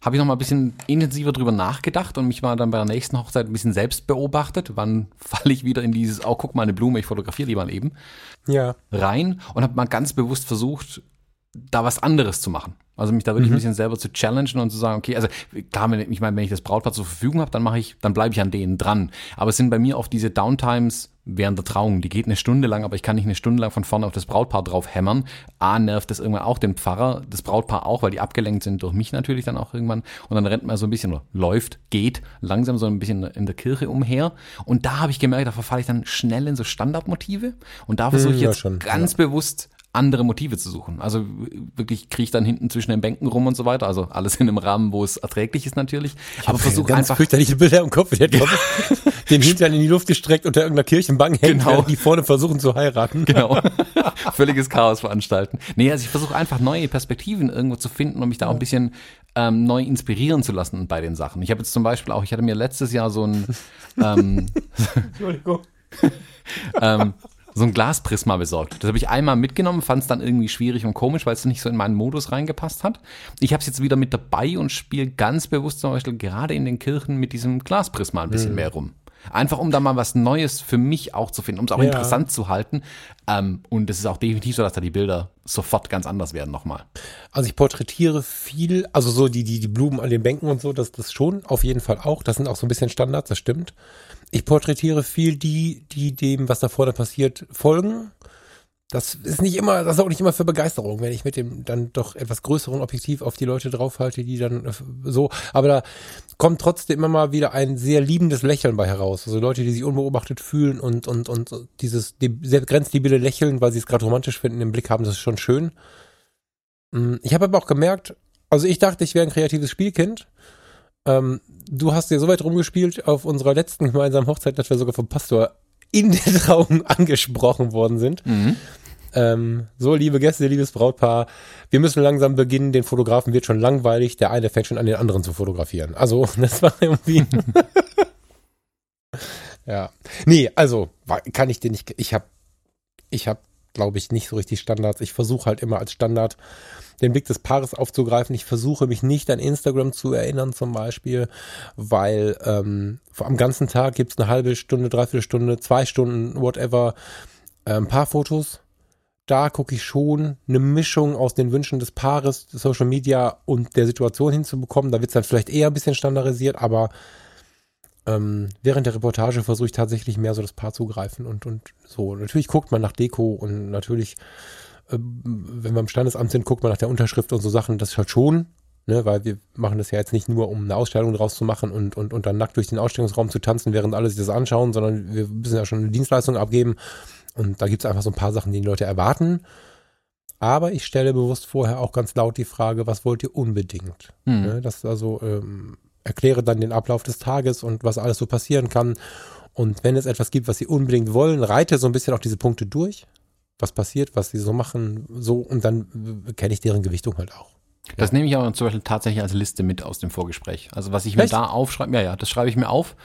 habe ich noch mal ein bisschen intensiver drüber nachgedacht und mich mal dann bei der nächsten Hochzeit ein bisschen selbst beobachtet. Wann falle ich wieder in dieses, oh, guck mal eine Blume, ich fotografiere die mal eben. Ja. Rein und habe mal ganz bewusst versucht, da was anderes zu machen. Also mich da wirklich mhm. ein bisschen selber zu challengen und zu sagen, okay, also klar, wenn ich meine, wenn ich das Brautpaar zur Verfügung habe, dann mache ich, dann bleibe ich an denen dran. Aber es sind bei mir oft diese Downtimes während der Trauung. Die geht eine Stunde lang, aber ich kann nicht eine Stunde lang von vorne auf das Brautpaar drauf hämmern. A, nervt das irgendwann auch den Pfarrer, das Brautpaar auch, weil die abgelenkt sind durch mich natürlich dann auch irgendwann. Und dann rennt man so ein bisschen, oder läuft, geht langsam so ein bisschen in der Kirche umher. Und da habe ich gemerkt, da verfalle ich dann schnell in so Standardmotive. Und da versuche ich hm, jetzt ja, schon, ganz ja. bewusst andere Motive zu suchen. Also wirklich kriege ich dann hinten zwischen den Bänken rum und so weiter. Also alles in einem Rahmen, wo es erträglich ist natürlich. Ich aber versuche einfach. fürchterliche Bilder im Kopf. Der Kopf den Hintern in die Luft gestreckt unter irgendeiner Kirchenbank hängt, genau. die vorne versuchen zu heiraten. Genau. Völliges Chaos veranstalten. Nee, also ich versuche einfach neue Perspektiven irgendwo zu finden und mich da auch ein bisschen ähm, neu inspirieren zu lassen bei den Sachen. Ich habe jetzt zum Beispiel auch, ich hatte mir letztes Jahr so ein ähm, Entschuldigung. ähm, so ein Glasprisma besorgt. Das habe ich einmal mitgenommen, fand es dann irgendwie schwierig und komisch, weil es nicht so in meinen Modus reingepasst hat. Ich habe es jetzt wieder mit dabei und spiele ganz bewusst zum Beispiel gerade in den Kirchen mit diesem Glasprisma ein bisschen mhm. mehr rum. Einfach um da mal was Neues für mich auch zu finden, um es auch ja. interessant zu halten. Ähm, und es ist auch definitiv so, dass da die Bilder sofort ganz anders werden nochmal. Also ich porträtiere viel, also so die, die, die Blumen an den Bänken und so, das, das schon, auf jeden Fall auch. Das sind auch so ein bisschen Standards, das stimmt. Ich porträtiere viel die, die dem, was da vorne passiert, folgen das ist nicht immer, das ist auch nicht immer für Begeisterung, wenn ich mit dem dann doch etwas größeren Objektiv auf die Leute draufhalte, die dann äh, so, aber da kommt trotzdem immer mal wieder ein sehr liebendes Lächeln bei heraus. Also Leute, die sich unbeobachtet fühlen und, und, und dieses sehr grenzliebende Lächeln, weil sie es gerade romantisch finden, im Blick haben, das ist schon schön. Mm, ich habe aber auch gemerkt, also ich dachte, ich wäre ein kreatives Spielkind. Ähm, du hast ja so weit rumgespielt auf unserer letzten gemeinsamen Hochzeit, dass wir sogar vom Pastor in der Trauung angesprochen worden sind. Mhm. Ähm, so, liebe Gäste, liebes Brautpaar, wir müssen langsam beginnen. Den Fotografen wird schon langweilig. Der eine fängt schon an, den anderen zu fotografieren. Also, das war irgendwie. ja. Nee, also, kann ich dir nicht. Ich habe, ich habe, glaube ich, nicht so richtig Standards. Ich versuche halt immer als Standard den Blick des Paares aufzugreifen. Ich versuche mich nicht an Instagram zu erinnern zum Beispiel, weil ähm, am ganzen Tag gibt es eine halbe Stunde, dreiviertel Stunde, zwei Stunden, whatever, ein paar Fotos. Da gucke ich schon eine Mischung aus den Wünschen des Paares, Social Media und der Situation hinzubekommen. Da wird es dann vielleicht eher ein bisschen standardisiert, aber ähm, während der Reportage versuche ich tatsächlich mehr so das Paar zugreifen und, und so. Natürlich guckt man nach Deko und natürlich wenn wir im Standesamt sind, guckt man nach der Unterschrift und so Sachen, das ist halt schon, ne, weil wir machen das ja jetzt nicht nur, um eine Ausstellung draus zu machen und, und, und dann nackt durch den Ausstellungsraum zu tanzen, während alle sich das anschauen, sondern wir müssen ja schon eine Dienstleistung abgeben und da gibt es einfach so ein paar Sachen, die die Leute erwarten. Aber ich stelle bewusst vorher auch ganz laut die Frage, was wollt ihr unbedingt? Mhm. Ne, das also ähm, erkläre dann den Ablauf des Tages und was alles so passieren kann. Und wenn es etwas gibt, was sie unbedingt wollen, reite so ein bisschen auch diese Punkte durch was passiert, was sie so machen, so und dann kenne ich deren Gewichtung halt auch. Das nehme ich aber zum Beispiel tatsächlich als Liste mit aus dem Vorgespräch. Also was ich mir Echt? da aufschreibe, ja, ja, das schreibe ich mir auf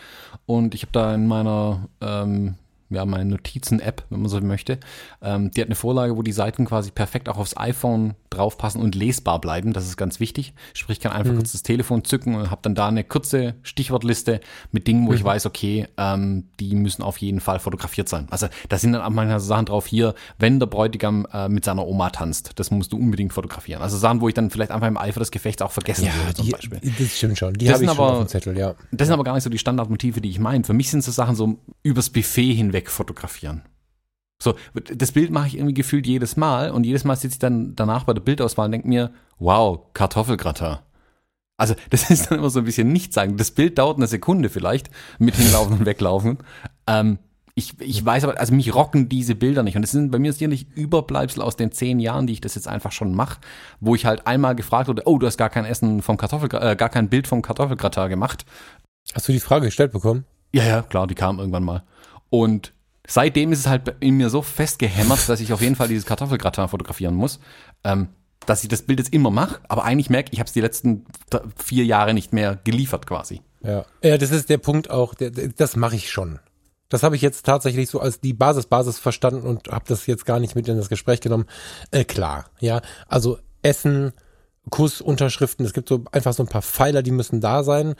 und ich habe da in meiner ähm, ja, meine Notizen-App, wenn man so möchte. Ähm, die hat eine Vorlage, wo die Seiten quasi perfekt auch aufs iPhone draufpassen und lesbar bleiben. Das ist ganz wichtig. Sprich, ich kann einfach mhm. kurz das Telefon zücken und habe dann da eine kurze Stichwortliste mit Dingen, wo mhm. ich weiß, okay, ähm, die müssen auf jeden Fall fotografiert sein. Also da sind dann auch manchmal so Sachen drauf hier, wenn der Bräutigam äh, mit seiner Oma tanzt, das musst du unbedingt fotografieren. Also Sachen, wo ich dann vielleicht einfach im Eifer des Gefechts auch vergessen ja, würde zum Beispiel. Das stimmt schon. Die habe ich aber, schon auf dem Zettel, ja. Das sind aber gar nicht so die Standardmotive, die ich meine. Für mich sind so Sachen so übers Buffet hinweg fotografieren. So, das Bild mache ich irgendwie gefühlt jedes Mal und jedes Mal sitze ich dann danach bei der Bildauswahl und denke mir, wow, Kartoffelgratter. Also, das ist dann immer so ein bisschen nicht sagen. Das Bild dauert eine Sekunde vielleicht mit hinlaufen und weglaufen. Ähm, ich, ich weiß aber, also mich rocken diese Bilder nicht. Und es sind bei mir sicherlich Überbleibsel aus den zehn Jahren, die ich das jetzt einfach schon mache, wo ich halt einmal gefragt wurde, oh, du hast gar kein Essen vom Kartoffel, äh, gar kein Bild vom Kartoffelgratter gemacht. Hast du die Frage gestellt bekommen? Ja, ja, klar, die kam irgendwann mal. Und seitdem ist es halt in mir so festgehämmert, dass ich auf jeden Fall dieses Kartoffelgratin fotografieren muss, ähm, dass ich das Bild jetzt immer mache, aber eigentlich merke ich, habe es die letzten vier Jahre nicht mehr geliefert quasi. Ja, ja das ist der Punkt auch, der, das mache ich schon. Das habe ich jetzt tatsächlich so als die Basis Basis verstanden und habe das jetzt gar nicht mit in das Gespräch genommen. Äh, klar, ja, also Essen, Kussunterschriften. Es gibt so einfach so ein paar Pfeiler, die müssen da sein,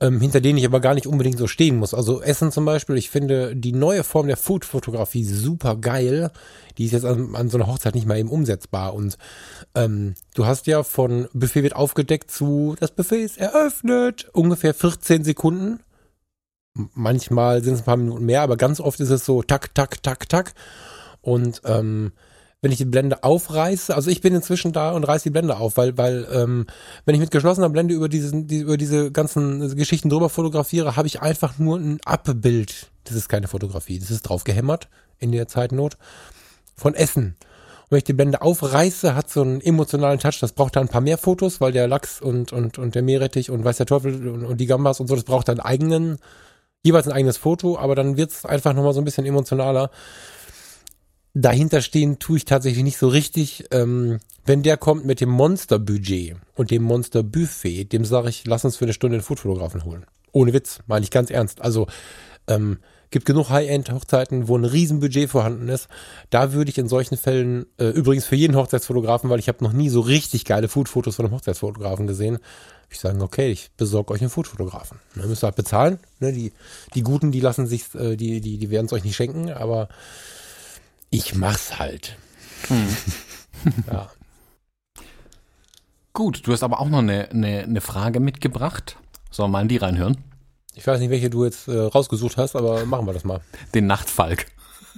ähm, hinter denen ich aber gar nicht unbedingt so stehen muss. Also Essen zum Beispiel. Ich finde die neue Form der Food-Fotografie super geil. Die ist jetzt an, an, so einer Hochzeit nicht mal eben umsetzbar. Und ähm, du hast ja von Buffet wird aufgedeckt zu das Buffet ist eröffnet ungefähr 14 Sekunden. Manchmal sind es ein paar Minuten mehr, aber ganz oft ist es so tak, tak, tak, tak. Und ähm, wenn ich die Blende aufreiße, also ich bin inzwischen da und reiße die Blende auf, weil, weil ähm, wenn ich mit geschlossener Blende über, diesen, die, über diese ganzen Geschichten drüber fotografiere, habe ich einfach nur ein Abbild. Das ist keine Fotografie, das ist draufgehämmert in der Zeitnot von Essen. Und wenn ich die Blende aufreiße, hat so einen emotionalen Touch. Das braucht dann ein paar mehr Fotos, weil der Lachs und, und, und der Meerrettich und weiß der Teufel und, und die Gambas und so, das braucht dann eigenen, jeweils ein eigenes Foto, aber dann wird's einfach nochmal so ein bisschen emotionaler dahinter stehen tue ich tatsächlich nicht so richtig. Ähm, wenn der kommt mit dem Monsterbudget und dem Monsterbuffet, dem sage ich, lass uns für eine Stunde den Foodfotografen holen. Ohne Witz, meine ich ganz ernst. Also ähm, Gibt genug High-End-Hochzeiten, wo ein Riesenbudget vorhanden ist. Da würde ich in solchen Fällen, äh, übrigens für jeden Hochzeitsfotografen, weil ich habe noch nie so richtig geile Food-Fotos von einem Hochzeitsfotografen gesehen, ich sagen, okay, ich besorge euch einen Fotografen. Dann müsst ihr halt bezahlen. Ne? Die, die Guten, die lassen sich, äh, die, die, die werden es euch nicht schenken, aber ich mach's halt. Hm. ja. Gut, du hast aber auch noch eine, eine, eine Frage mitgebracht. Sollen wir mal in die reinhören? Ich weiß nicht, welche du jetzt äh, rausgesucht hast, aber machen wir das mal. Den Nachtfalk.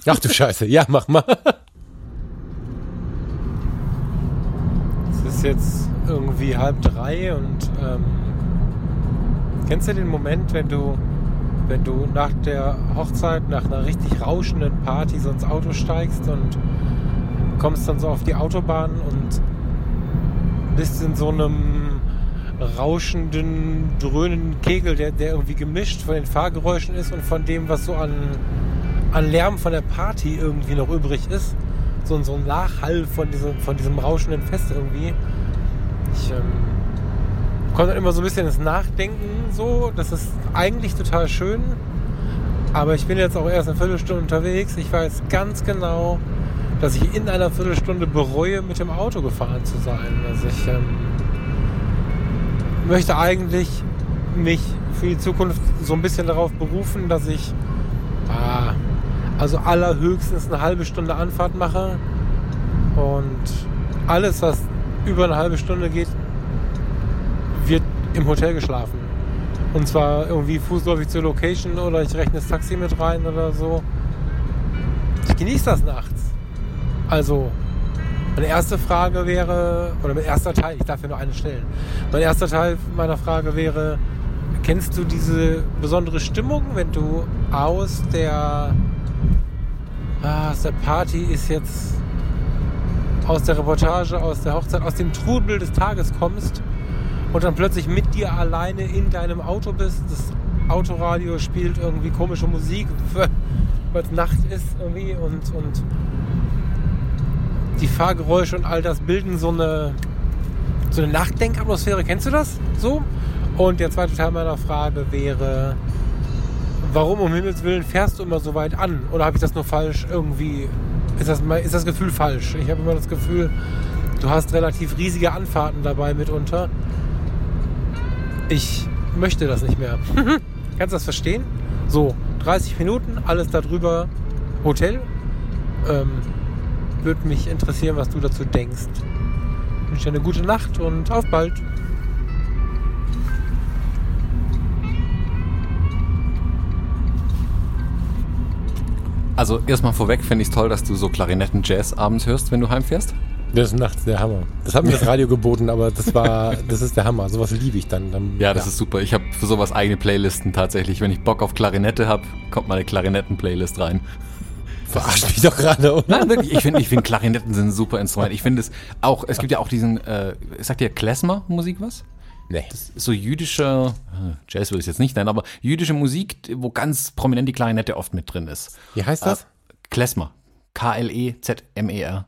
Ach du Scheiße, ja, mach mal. Es ist jetzt irgendwie halb drei und ähm, kennst du den Moment, wenn du, wenn du nach der Hochzeit, nach einer richtig rauschenden Party so ins Auto steigst und kommst dann so auf die Autobahn und bist in so einem rauschenden, dröhnenden Kegel, der, der irgendwie gemischt von den Fahrgeräuschen ist und von dem, was so an, an Lärm von der Party irgendwie noch übrig ist. So, so ein Nachhall von diesem, von diesem rauschenden Fest irgendwie. Ich ähm, komme dann immer so ein bisschen ins Nachdenken so. Das ist eigentlich total schön. Aber ich bin jetzt auch erst eine Viertelstunde unterwegs. Ich weiß ganz genau, dass ich in einer Viertelstunde bereue, mit dem Auto gefahren zu sein. Also ich ähm, möchte eigentlich mich für die Zukunft so ein bisschen darauf berufen, dass ich ah, also allerhöchstens eine halbe Stunde Anfahrt mache und alles, was über eine halbe Stunde geht, im Hotel geschlafen. Und zwar irgendwie fußläufig zur Location oder ich rechne das Taxi mit rein oder so. Ich genieße das nachts. Also, meine erste Frage wäre, oder mein erster Teil, ich darf ja nur eine stellen. Mein erster Teil meiner Frage wäre, kennst du diese besondere Stimmung, wenn du aus der, ah, aus der Party ist jetzt, aus der Reportage, aus der Hochzeit, aus dem Trubel des Tages kommst und dann plötzlich mit dir alleine in deinem Auto bist, das Autoradio spielt irgendwie komische Musik, weil es Nacht ist irgendwie und, und die Fahrgeräusche und all das bilden so eine, so eine Nachdenkatmosphäre. Kennst du das so? Und der zweite Teil meiner Frage wäre, warum um Himmels Willen fährst du immer so weit an? Oder habe ich das nur falsch irgendwie? Ist das, ist das Gefühl falsch? Ich habe immer das Gefühl, du hast relativ riesige Anfahrten dabei mitunter. Ich möchte das nicht mehr. Kannst du das verstehen? So, 30 Minuten, alles darüber, Hotel. Ähm, würde mich interessieren, was du dazu denkst. Ich wünsche dir eine gute Nacht und auf bald. Also erstmal vorweg finde ich es toll, dass du so Klarinetten-Jazz abends hörst, wenn du heimfährst. Das ist nachts der Hammer. Das hat mir das Radio geboten, aber das war, das ist der Hammer. Sowas liebe ich dann. dann ja, das ja. ist super. Ich habe für sowas eigene Playlisten tatsächlich. Wenn ich Bock auf Klarinette habe, kommt meine Klarinetten-Playlist rein. Verarscht mich doch gerade, oder? Nein, wirklich. Ich finde, ich find, Klarinetten sind ein super Instrument. Ich finde es auch, es gibt ja auch diesen, äh, sagt dir Klezmer-Musik was? Nee. Das ist so jüdische, äh, Jazz würde ich jetzt nicht nennen, aber jüdische Musik, wo ganz prominent die Klarinette oft mit drin ist. Wie heißt das? Äh, Klezmer. K-L-E-Z-M-E-R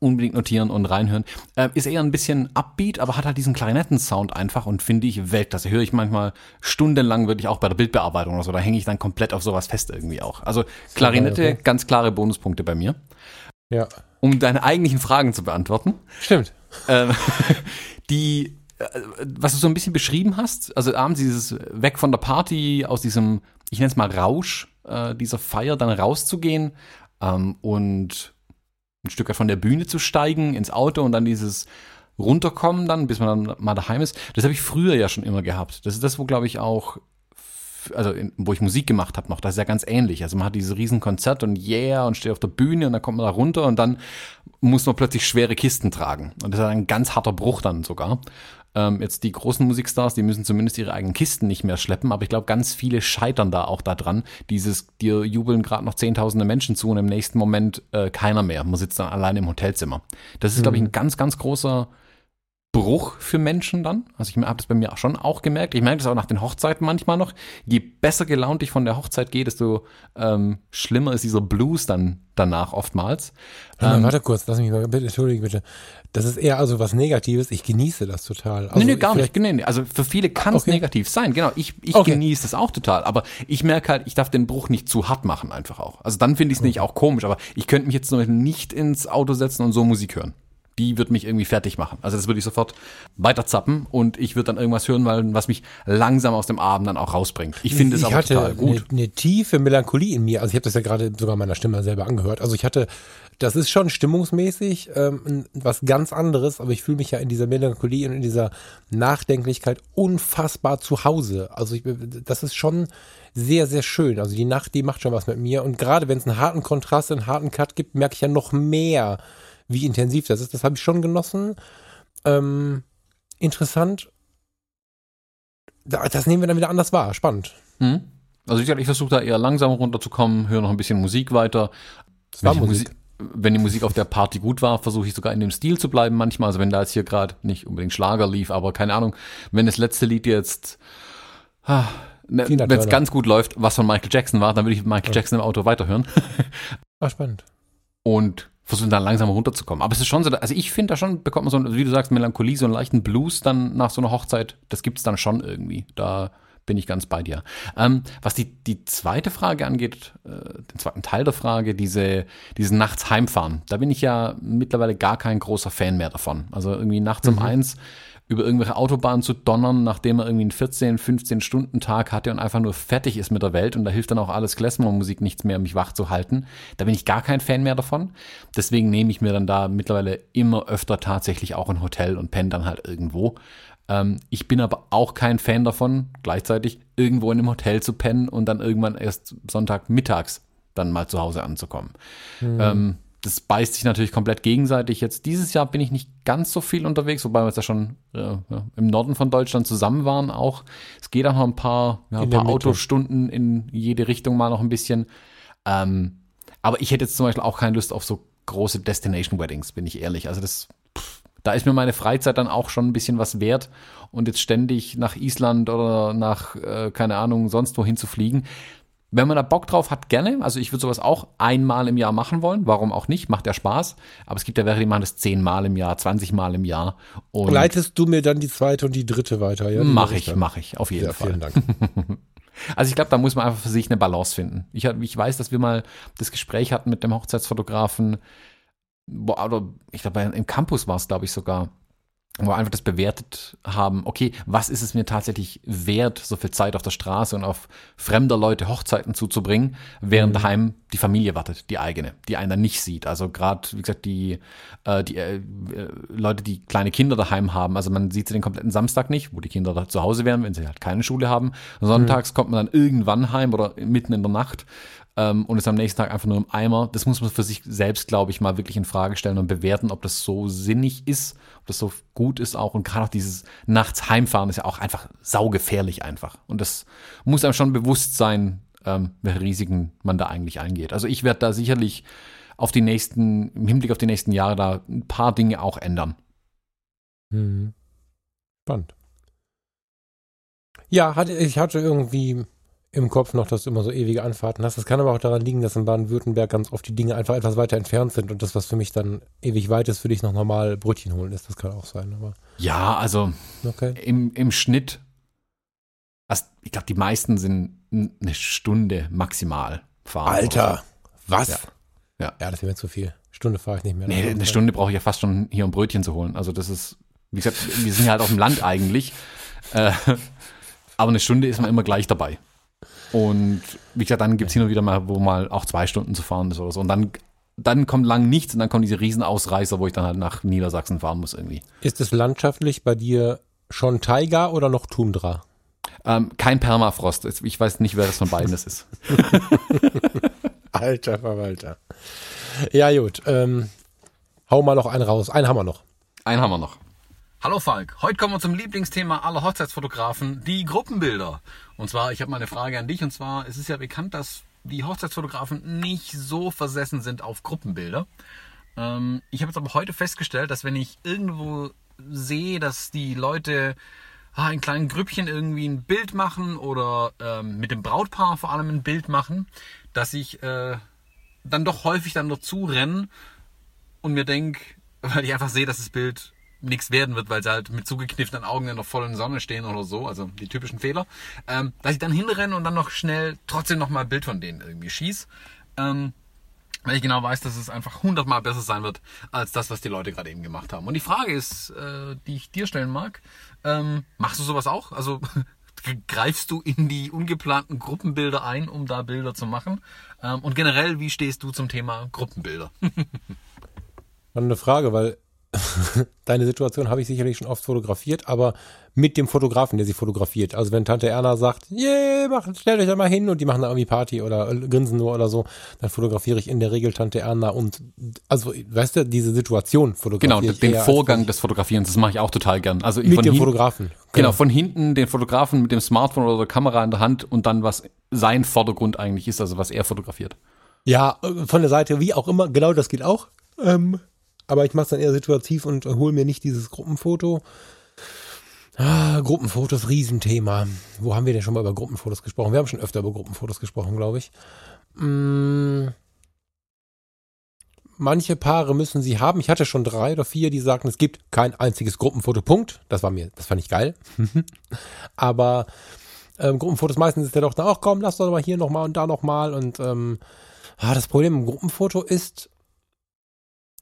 unbedingt notieren und reinhören. Äh, ist eher ein bisschen upbeat, aber hat halt diesen Klarinetten-Sound einfach und finde ich Weltklasse. Höre ich manchmal stundenlang wirklich auch bei der Bildbearbeitung oder so. Da hänge ich dann komplett auf sowas fest irgendwie auch. Also Klarinette, okay. ganz klare Bonuspunkte bei mir. Ja. Um deine eigentlichen Fragen zu beantworten. Stimmt. Ähm, die äh, was du so ein bisschen beschrieben hast, also abends dieses weg von der Party, aus diesem, ich nenne es mal Rausch, äh, dieser Feier dann rauszugehen ähm, und ein Stück von der Bühne zu steigen, ins Auto und dann dieses runterkommen dann, bis man dann mal daheim ist. Das habe ich früher ja schon immer gehabt. Das ist das, wo glaube ich auch also in, wo ich Musik gemacht habe noch, das ist ja ganz ähnlich. Also man hat dieses riesen Konzert und yeah und steht auf der Bühne und dann kommt man da runter und dann muss man plötzlich schwere Kisten tragen. Und das ist ein ganz harter Bruch dann sogar. Ähm, jetzt die großen Musikstars, die müssen zumindest ihre eigenen Kisten nicht mehr schleppen, aber ich glaube, ganz viele scheitern da auch daran. Dieses, dir jubeln gerade noch zehntausende Menschen zu und im nächsten Moment äh, keiner mehr. Man sitzt dann allein im Hotelzimmer. Das ist, mhm. glaube ich, ein ganz, ganz großer Bruch für Menschen dann. Also ich habe das bei mir auch schon auch gemerkt. Ich merke das auch nach den Hochzeiten manchmal noch. Je besser gelaunt ich von der Hochzeit gehe, desto ähm, schlimmer ist dieser Blues dann danach oftmals. Mal, Ähm, warte kurz, lass mich mal, bitte, entschuldige bitte. Das ist eher also was Negatives. Ich genieße das total. Also nee, nee, gar nicht. Nee, nee. Also für viele kann es Okay. negativ sein. Genau, ich, ich Okay. genieße das auch total. Aber ich merke halt, ich darf den Bruch nicht zu hart machen einfach auch. Also dann finde ich es nicht auch komisch. Aber ich könnte mich jetzt zum Beispiel nicht ins Auto setzen und so Musik hören. Die wird mich irgendwie fertig machen. Also das würde ich sofort weiter zappen und ich würde dann irgendwas hören, weil, was mich langsam aus dem Abend dann auch rausbringt. Ich finde es aber hatte total gut. Eine, eine tiefe Melancholie in mir. Also ich habe das ja gerade sogar meiner Stimme selber angehört. Also ich hatte, das ist schon stimmungsmäßig ähm, was ganz anderes, aber ich fühle mich ja in dieser Melancholie und in dieser Nachdenklichkeit unfassbar zu Hause. Also ich, das ist schon sehr, sehr schön. Also die Nacht, die macht schon was mit mir. Und gerade wenn es einen harten Kontrast, einen harten Cut gibt, merke ich ja noch mehr, wie intensiv das ist. Das habe ich schon genossen. Ähm, interessant. Da- Das nehmen wir dann wieder anders wahr. Spannend. Mhm. Also ich, ich versuche da eher langsam runterzukommen, höre noch ein bisschen Musik weiter. Das war wenn, die Musik. wenn die Musik auf der Party gut war, versuche ich sogar in dem Stil zu bleiben manchmal. Also wenn da jetzt hier gerade nicht unbedingt Schlager lief, aber keine Ahnung, wenn das letzte Lied jetzt, ah, ne, wenn es ganz gut läuft, was von Michael Jackson war, dann würde ich Michael Jackson im Auto weiterhören Ah, spannend. und versuchen dann langsam runterzukommen. Aber es ist schon so, also ich finde da schon, bekommt man so, wie du sagst, Melancholie, so einen leichten Blues dann nach so einer Hochzeit, das gibt's dann schon irgendwie. Da bin ich ganz bei dir. Ähm, was die, die zweite Frage angeht, äh, den zweiten Teil der Frage, diese, dieses nachts heimfahren, da bin ich ja mittlerweile gar kein großer Fan mehr davon. Also irgendwie nachts um eins über irgendwelche Autobahnen zu donnern, nachdem er irgendwie einen 14, 15 Stunden Tag hatte und einfach nur fertig ist mit der Welt und da hilft dann auch alles Klezmer-Musik nichts mehr, um mich wach zu halten. Da bin ich gar kein Fan mehr davon. Deswegen nehme ich mir dann da mittlerweile immer öfter tatsächlich auch ein Hotel und penne dann halt irgendwo. Ähm, ich bin aber auch kein Fan davon, gleichzeitig irgendwo in einem Hotel zu pennen und dann irgendwann erst Sonntagmittags dann mal zu Hause anzukommen. Ähm, das beißt sich natürlich komplett gegenseitig. Jetzt dieses Jahr bin ich nicht ganz so viel unterwegs, wobei wir jetzt ja schon äh, im Norden von Deutschland zusammen waren auch. Es geht auch noch ein paar, ja, ein paar. Autostunden in jede Richtung mal noch ein bisschen. Ähm, aber ich hätte jetzt zum Beispiel auch keine Lust auf so große Destination Weddings, bin ich ehrlich. Also das, pff, da ist mir meine Freizeit dann auch schon ein bisschen was wert. Und jetzt ständig nach Island oder nach, äh, keine Ahnung, sonst wohin zu fliegen. Wenn man da Bock drauf hat, gerne. Also ich würde sowas auch einmal im Jahr machen wollen. Warum auch nicht? Macht ja Spaß. Aber es gibt ja welche, die machen das zehnmal im Jahr, 20 Mal im Jahr. Und Leitest du mir dann die zweite und die dritte weiter? Ja, mache ich, mache ich, auf jeden Ja, Fall. vielen Dank. Also ich glaube, da muss man einfach für sich eine Balance finden. Ich, ich weiß, dass wir mal das Gespräch hatten mit dem Hochzeitsfotografen, wo, oder ich glaube, im Campus war es, glaube ich, sogar, wo wir einfach das bewertet haben, okay, was ist es mir tatsächlich wert, so viel Zeit auf der Straße und auf fremder Leute Hochzeiten zuzubringen, während daheim die Familie wartet, die eigene, die einen dann nicht sieht. Also gerade, wie gesagt, die, äh, die äh, äh, Leute, die kleine Kinder daheim haben, also man sieht sie den kompletten Samstag nicht, wo die Kinder da zu Hause wären, wenn sie halt keine Schule haben. Sonntags kommt man dann irgendwann heim oder mitten in der Nacht ähm, und ist am nächsten Tag einfach nur im Eimer. Das muss man für sich selbst, glaube ich, mal wirklich in Frage stellen und bewerten, ob das so sinnig ist, ob das so gut ist auch. Und gerade auch dieses nachts heimfahren ist ja auch einfach saugefährlich einfach. Und das muss einem schon bewusst sein, ähm, welche Risiken man da eigentlich eingeht. Also ich werde da sicherlich auf die nächsten, im Hinblick auf die nächsten Jahre da ein paar Dinge auch ändern. Mhm. Spannend. Ja, hatte, ich hatte irgendwie im Kopf noch, dass du immer so ewige Anfahrten hast. Das kann aber auch daran liegen, dass in Baden-Württemberg ganz oft die Dinge einfach etwas weiter entfernt sind und das, was für mich dann ewig weit ist, für dich noch normal Brötchen holen ist. Das kann auch sein, aber Ja, also okay. im, im Schnitt, also ich glaube, die meisten sind eine Stunde maximal fahren. Alter, was? Ja. Ja. Ja, das wäre mir zu viel. Stunde fahre ich nicht mehr. Nee, eine Stunde brauche ich ja fast schon hier, um Brötchen zu holen. Also das ist, wie gesagt, wir sind ja halt auf dem Land eigentlich. Äh, aber eine Stunde ist man immer gleich dabei. Und wie gesagt, dann gibt's hin und wieder mal, wo mal auch zwei Stunden zu fahren ist oder so. Und dann, dann kommt lang nichts und dann kommen diese Riesenausreißer, wo ich dann halt nach Niedersachsen fahren muss irgendwie. Ist es landschaftlich bei dir schon Taiga oder noch Tundra? Ähm, kein Permafrost. Ich weiß nicht, wer das von beiden das ist. Alter Verwalter. Ja, gut. Ähm, hau mal noch einen raus. Einen haben wir noch. Einen haben wir noch. Hallo Falk, heute kommen wir zum Lieblingsthema aller Hochzeitsfotografen, die Gruppenbilder. Und zwar, ich habe mal eine Frage an dich, und zwar, es ist ja bekannt, dass die Hochzeitsfotografen nicht so versessen sind auf Gruppenbilder. Ähm, ich habe jetzt aber heute festgestellt, dass wenn ich irgendwo sehe, dass die Leute ah, in kleinen Grüppchen irgendwie ein Bild machen oder ähm, mit dem Brautpaar vor allem ein Bild machen, dass ich äh, dann doch häufig dann dazu renne und mir denke, weil ich einfach sehe, dass das Bild nichts werden wird, weil sie halt mit zugekniffenen Augen in der vollen Sonne stehen oder so, also die typischen Fehler, ähm, dass ich dann hinrenne und dann noch schnell trotzdem noch mal ein Bild von denen irgendwie schieß. Ähm, weil ich genau weiß, dass es einfach hundertmal besser sein wird, als das, was die Leute gerade eben gemacht haben. Und die Frage ist, äh, die ich dir stellen mag, ähm, machst du sowas auch? Also greifst du in die ungeplanten Gruppenbilder ein, um da Bilder zu machen? Ähm, und generell, wie stehst du zum Thema Gruppenbilder? eine Frage, weil deine Situation habe ich sicherlich schon oft fotografiert, aber mit dem Fotografen, der sie fotografiert. Also wenn Tante Erna sagt, yeah, mach, stellt euch da mal hin und die machen da irgendwie Party oder grinsen nur oder so, dann fotografiere ich in der Regel Tante Erna und also, weißt du, diese Situation fotografiere Genau, den Vorgang des Fotografierens, das mache ich auch total gern. Also mit dem Fotografen. Genau. genau, von hinten den Fotografen mit dem Smartphone oder der Kamera in der Hand und dann was sein Vordergrund eigentlich ist, also was er fotografiert. Ja, von der Seite, wie auch immer, genau das geht auch. Ähm, aber ich mache es dann eher situativ und hole mir nicht dieses Gruppenfoto. Ah, Gruppenfotos, Riesenthema. Wo haben wir denn schon mal über Gruppenfotos gesprochen? Wir haben schon öfter über Gruppenfotos gesprochen, glaube ich. Hm. Manche Paare müssen sie haben. Ich hatte schon drei oder vier, die sagten, es gibt kein einziges Gruppenfoto. Punkt. Das war mir, das fand ich geil. Aber ähm, Gruppenfotos meistens ist ja doch da auch, komm, lass doch mal hier nochmal und da nochmal. Und ähm, ah, das Problem im Gruppenfoto ist,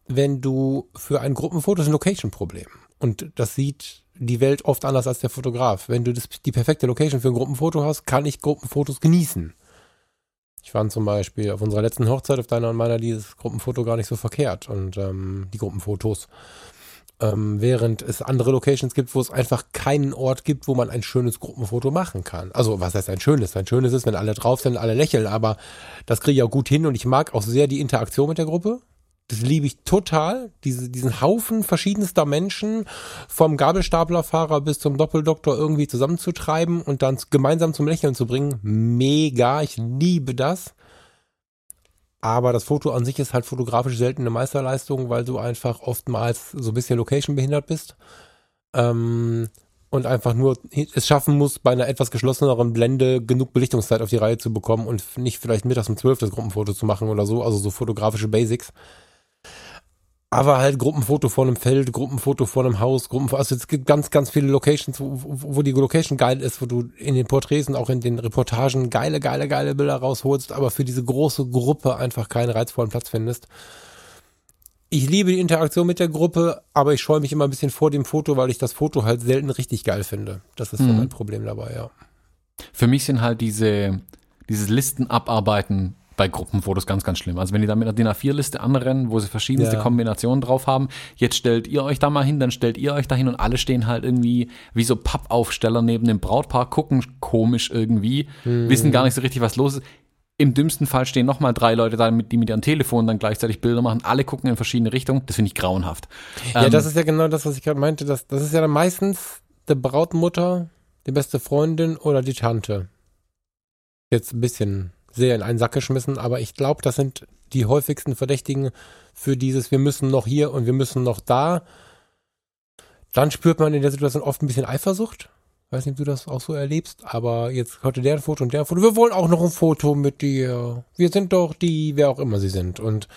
wenn du für ein Gruppenfoto ist ein Location-Problem. Und das sieht die Welt oft anders als der Fotograf. Wenn du das, die perfekte Location für ein Gruppenfoto hast, kann ich Gruppenfotos genießen. Ich fand zum Beispiel auf unserer letzten Hochzeit, auf deiner und meiner, dieses Gruppenfoto gar nicht so verkehrt. Und ähm, die Gruppenfotos. Ähm, während es andere Locations gibt, wo es einfach keinen Ort gibt, wo man ein schönes Gruppenfoto machen kann. Also was heißt ein schönes? Ein schönes ist, wenn alle drauf sind, alle lächeln, aber das kriege ich auch gut hin und ich mag auch sehr die Interaktion mit der Gruppe. Das liebe ich total. Diese, diesen Haufen verschiedenster Menschen vom Gabelstaplerfahrer bis zum Doppeldoktor irgendwie zusammenzutreiben und dann gemeinsam zum Lächeln zu bringen. Mega. Ich liebe das. Aber das Foto an sich ist halt fotografisch selten eine Meisterleistung, weil du einfach oftmals so ein bisschen Location behindert bist. Ähm, und einfach nur es schaffen muss, bei einer etwas geschlosseneren Blende genug Belichtungszeit auf die Reihe zu bekommen und nicht vielleicht mittags um zwölf das Gruppenfoto zu machen oder so, also so fotografische Basics. Aber halt Gruppenfoto vor einem Feld, Gruppenfoto vor einem Haus, Gruppenfoto, also es gibt ganz, ganz viele Locations, wo, wo die Location geil ist, wo du in den Porträts und auch in den Reportagen geile, geile, geile Bilder rausholst, aber für diese große Gruppe einfach keinen reizvollen Platz findest. Ich liebe die Interaktion mit der Gruppe, aber ich scheue mich immer ein bisschen vor dem Foto, weil ich das Foto halt selten richtig geil finde. Das ist so mhm. mein Problem dabei, ja. Für mich sind halt diese, dieses Listen abarbeiten bei Gruppenfotos ganz, ganz schlimm. Also wenn die da mit einer DIN A4-Liste anrennen, wo sie verschiedenste ja. Kombinationen drauf haben, jetzt stellt ihr euch da mal hin, dann stellt ihr euch da hin und alle stehen halt irgendwie wie so Pappaufsteller neben dem Brautpaar, gucken komisch irgendwie, mhm. wissen gar nicht so richtig, was los ist. Im dümmsten Fall stehen nochmal drei Leute da, die mit ihrem Telefon dann gleichzeitig Bilder machen. Alle gucken in verschiedene Richtungen. Das finde ich grauenhaft. Ja, ähm, das ist ja genau das, was ich gerade meinte. Das, das ist ja dann meistens die Brautmutter, die beste Freundin oder die Tante. Jetzt ein bisschen sehr in einen Sack geschmissen, aber ich glaube, das sind die häufigsten Verdächtigen für dieses, wir müssen noch hier und wir müssen noch da. Dann spürt man in der Situation oft ein bisschen Eifersucht. Weiß nicht, ob du das auch so erlebst, aber jetzt heute der ein Foto und der ein Foto. Wir wollen auch noch ein Foto mit dir. Wir sind doch die, wer auch immer sie sind. Und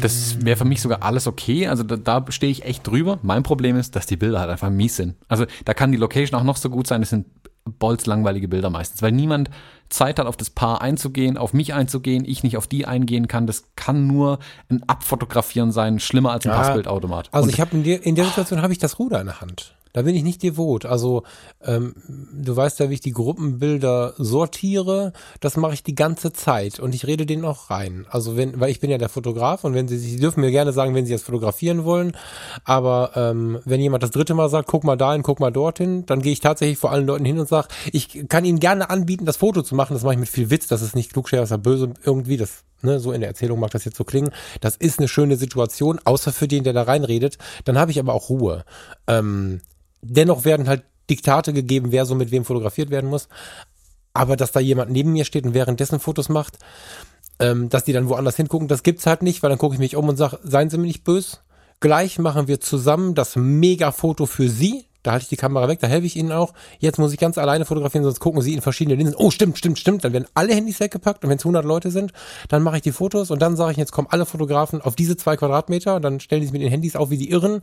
das wäre für mich sogar alles okay. Also da, da stehe ich echt drüber. Mein Problem ist, dass die Bilder halt einfach mies sind. Also da kann die Location auch noch so gut sein. Es sind bolzlangweilige Bilder meistens, weil niemand Zeit hat, auf das Paar einzugehen, auf mich einzugehen, ich nicht auf die eingehen kann. Das kann nur ein Abfotografieren sein, schlimmer als ein ja, Passbildautomat. Also Und ich habe in der, in der Situation habe ich das Ruder in der Hand. Da bin ich nicht devot. Also ähm, du weißt ja, wie ich die Gruppenbilder sortiere. Das mache ich die ganze Zeit und ich rede denen auch rein. Also wenn, weil ich bin ja der Fotograf und wenn sie, sie dürfen mir gerne sagen, wenn sie jetzt fotografieren wollen. Aber ähm, wenn jemand das dritte Mal sagt, guck mal dahin, guck mal dorthin, dann gehe ich tatsächlich vor allen Leuten hin und sage, ich kann ihnen gerne anbieten, das Foto zu machen. Das mache ich mit viel Witz. Das ist nicht klugscheißer böse irgendwie. Das Ne, so in der Erzählung mag das jetzt so klingen. Das ist eine schöne Situation, außer für den, der da reinredet. Dann habe ich aber auch Ruhe. Ähm, dennoch werden halt Diktate gegeben, wer so mit wem fotografiert werden muss. Aber dass da jemand neben mir steht und währenddessen Fotos macht, ähm, dass die dann woanders hingucken, das gibt's halt nicht, weil dann gucke ich mich um und sage, seien Sie mir nicht böse. Gleich machen wir zusammen das Mega-Foto für Sie. Da halte ich die Kamera weg, da helfe ich Ihnen auch. Jetzt muss ich ganz alleine fotografieren, sonst gucken Sie in verschiedene Linsen. Oh, stimmt, stimmt, stimmt. Dann werden alle Handys weggepackt und wenn es 100 Leute sind, dann mache ich die Fotos und dann sage ich, jetzt kommen alle Fotografen auf diese zwei Quadratmeter und dann stellen die sich mit den Handys auf wie die Irren.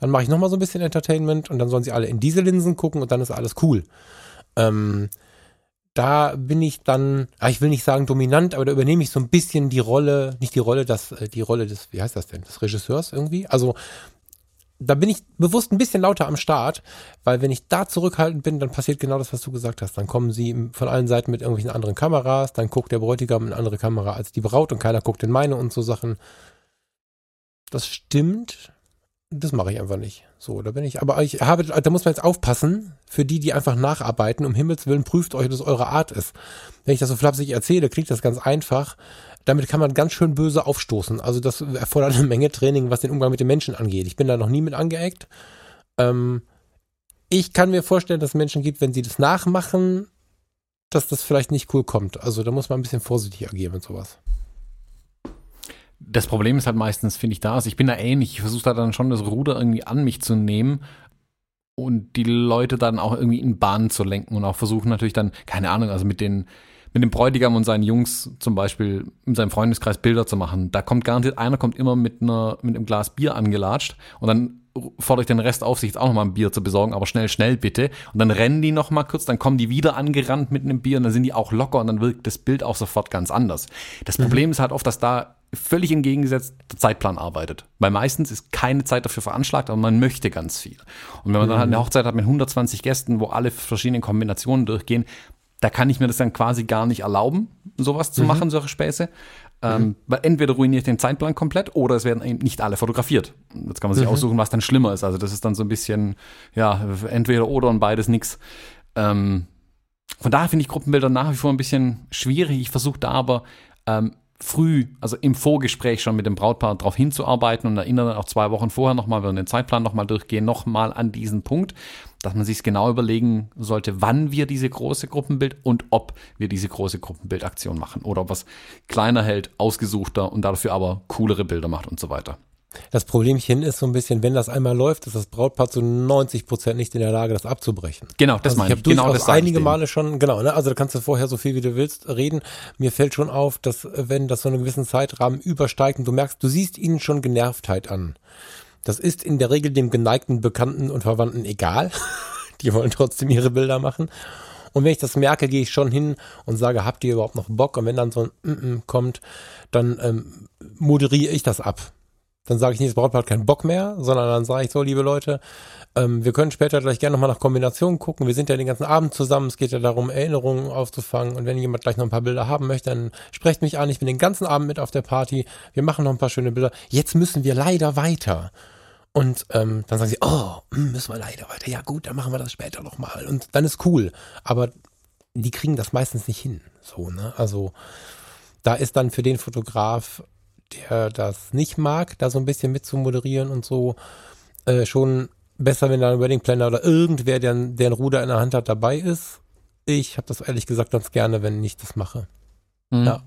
Dann mache ich nochmal so ein bisschen Entertainment und dann sollen sie alle in diese Linsen gucken und dann ist alles cool. Ähm, da bin ich dann, ah, ich will nicht sagen dominant, aber da übernehme ich so ein bisschen die Rolle, nicht die Rolle, das, äh, die Rolle des, wie heißt das denn, des Regisseurs irgendwie. Also da bin ich bewusst ein bisschen lauter am Start, weil wenn ich da zurückhaltend bin, dann passiert genau das, was du gesagt hast. Dann kommen sie von allen Seiten mit irgendwelchen anderen Kameras, dann guckt der Bräutigam in eine andere Kamera als die Braut und keiner guckt in meine und so Sachen. Das stimmt. Das mache ich einfach nicht. So, da bin ich. Aber ich habe, da muss man jetzt aufpassen, für die, die einfach nacharbeiten. Um Himmels Willen prüft euch, dass eure Art ist. Wenn ich das so flapsig erzähle, kriegt das ganz einfach damit kann man ganz schön böse aufstoßen. Also das erfordert eine Menge Training, was den Umgang mit den Menschen angeht. Ich bin da noch nie mit angeeckt. Ähm, ich kann mir vorstellen, dass es Menschen gibt, wenn sie das nachmachen, dass das vielleicht nicht cool kommt. Also da muss man ein bisschen vorsichtig agieren mit sowas. Das Problem ist halt meistens, finde ich, da ist, ich bin da ähnlich. Ich versuche da dann schon das Ruder irgendwie an mich zu nehmen und die Leute dann auch irgendwie in Bahnen zu lenken und auch versuchen natürlich dann, keine Ahnung, also mit den mit dem Bräutigam und seinen Jungs zum Beispiel in seinem Freundeskreis Bilder zu machen. Da kommt garantiert einer kommt immer mit einer mit einem Glas Bier angelatscht und dann fordere ich den Rest auf, sich jetzt auch nochmal ein Bier zu besorgen, aber schnell, schnell bitte. Und dann rennen die nochmal kurz, dann kommen die wieder angerannt mit einem Bier und dann sind die auch locker und dann wirkt das Bild auch sofort ganz anders. Das mhm. Problem ist halt oft, dass da völlig entgegengesetzt der Zeitplan arbeitet. Weil meistens ist keine Zeit dafür veranschlagt, aber man möchte ganz viel. Und wenn man dann halt eine mhm. Hochzeit hat mit 120 Gästen, wo alle verschiedenen Kombinationen durchgehen, da kann ich mir das dann quasi gar nicht erlauben, sowas zu mhm. machen, solche Späße. Ähm, mhm. Weil entweder ruiniere ich den Zeitplan komplett oder es werden eben nicht alle fotografiert. Jetzt kann man sich mhm. aussuchen, was dann schlimmer ist. Also das ist dann so ein bisschen, ja, entweder oder und beides nix. Ähm, von daher finde ich Gruppenbilder nach wie vor ein bisschen schwierig. Ich versuche da aber ähm, früh, also im Vorgespräch schon mit dem Brautpaar darauf hinzuarbeiten und erinnere dann auch zwei Wochen vorher nochmal, wir den Zeitplan nochmal durchgehen, nochmal an diesen Punkt, dass man sich genau überlegen sollte, wann wir diese große Gruppenbild und ob wir diese große Gruppenbildaktion machen oder ob was kleiner hält, ausgesuchter und dafür aber coolere Bilder macht und so weiter. Das Problemchen ist so ein bisschen, wenn das einmal läuft, ist das Brautpaar zu 90 Prozent nicht in der Lage, das abzubrechen. Genau, das also meine ich. Hab genau, das einige Male schon, genau, ne? Also da kannst du vorher so viel wie du willst reden. Mir fällt schon auf, dass wenn das so einen gewissen Zeitrahmen übersteigt und du merkst, du siehst ihnen schon Genervtheit an. Das ist in der Regel dem geneigten Bekannten und Verwandten egal. Die wollen trotzdem ihre Bilder machen. Und wenn ich das merke, gehe ich schon hin und sage, habt ihr überhaupt noch Bock? Und wenn dann so ein mm -mm kommt, dann ähm, moderiere ich das ab. Dann sage ich nicht, das Brautpaar hat keinen Bock mehr, sondern dann sage ich so, liebe Leute, ähm, wir können später gleich gerne nochmal nach Kombinationen gucken. Wir sind ja den ganzen Abend zusammen. Es geht ja darum, Erinnerungen aufzufangen. Und wenn jemand gleich noch ein paar Bilder haben möchte, dann sprecht mich an. Ich bin den ganzen Abend mit auf der Party. Wir machen noch ein paar schöne Bilder. Jetzt müssen wir leider weiter. Und ähm, dann sagen sie, oh, hm, müssen wir leider weiter. Ja gut, dann machen wir das später nochmal. Und dann ist cool. Aber die kriegen das meistens nicht hin. So, ne? Also da ist dann für den Fotograf der das nicht mag, da so ein bisschen mit zu moderieren und so, äh, schon besser, wenn da ein Wedding Planner oder irgendwer, der, der ein Ruder in der Hand hat, dabei ist. Ich habe das ehrlich gesagt ganz gerne, wenn ich das mache. Mhm. Ja.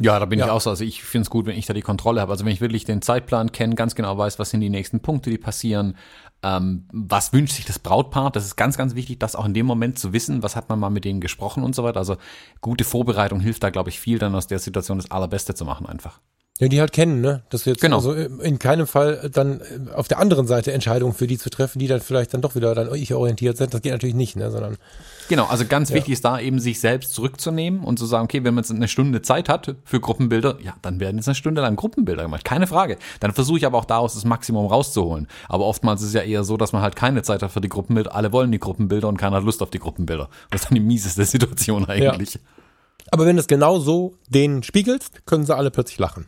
Ja, da bin ja. ich auch so. Also ich finde es gut, wenn ich da die Kontrolle habe. Also wenn ich wirklich den Zeitplan kenne, ganz genau weiß, was sind die nächsten Punkte, die passieren, ähm, was wünscht sich das Brautpaar. Das ist ganz, ganz wichtig, das auch in dem Moment zu wissen, was hat man mal mit denen gesprochen und so weiter. Also gute Vorbereitung hilft da, glaube ich, viel, dann aus der Situation das Allerbeste zu machen einfach. Ja, die halt kennen, ne? Das jetzt genau. also in keinem Fall dann auf der anderen Seite Entscheidungen für die zu treffen, die dann vielleicht dann doch wieder dann ich orientiert sind. Das geht natürlich nicht, ne? Sondern genau. Also ganz ja. wichtig ist da eben sich selbst zurückzunehmen und zu sagen, okay, wenn man jetzt eine Stunde Zeit hat für Gruppenbilder, ja, dann werden jetzt eine Stunde lang Gruppenbilder gemacht, keine Frage. Dann versuche ich aber auch daraus das Maximum rauszuholen. Aber oftmals ist es ja eher so, dass man halt keine Zeit hat für die Gruppenbilder. Alle wollen die Gruppenbilder und keiner hat Lust auf die Gruppenbilder. Das ist dann die mieseste Situation eigentlich. Ja. Aber wenn du es genau so denen spiegelst, können sie alle plötzlich lachen.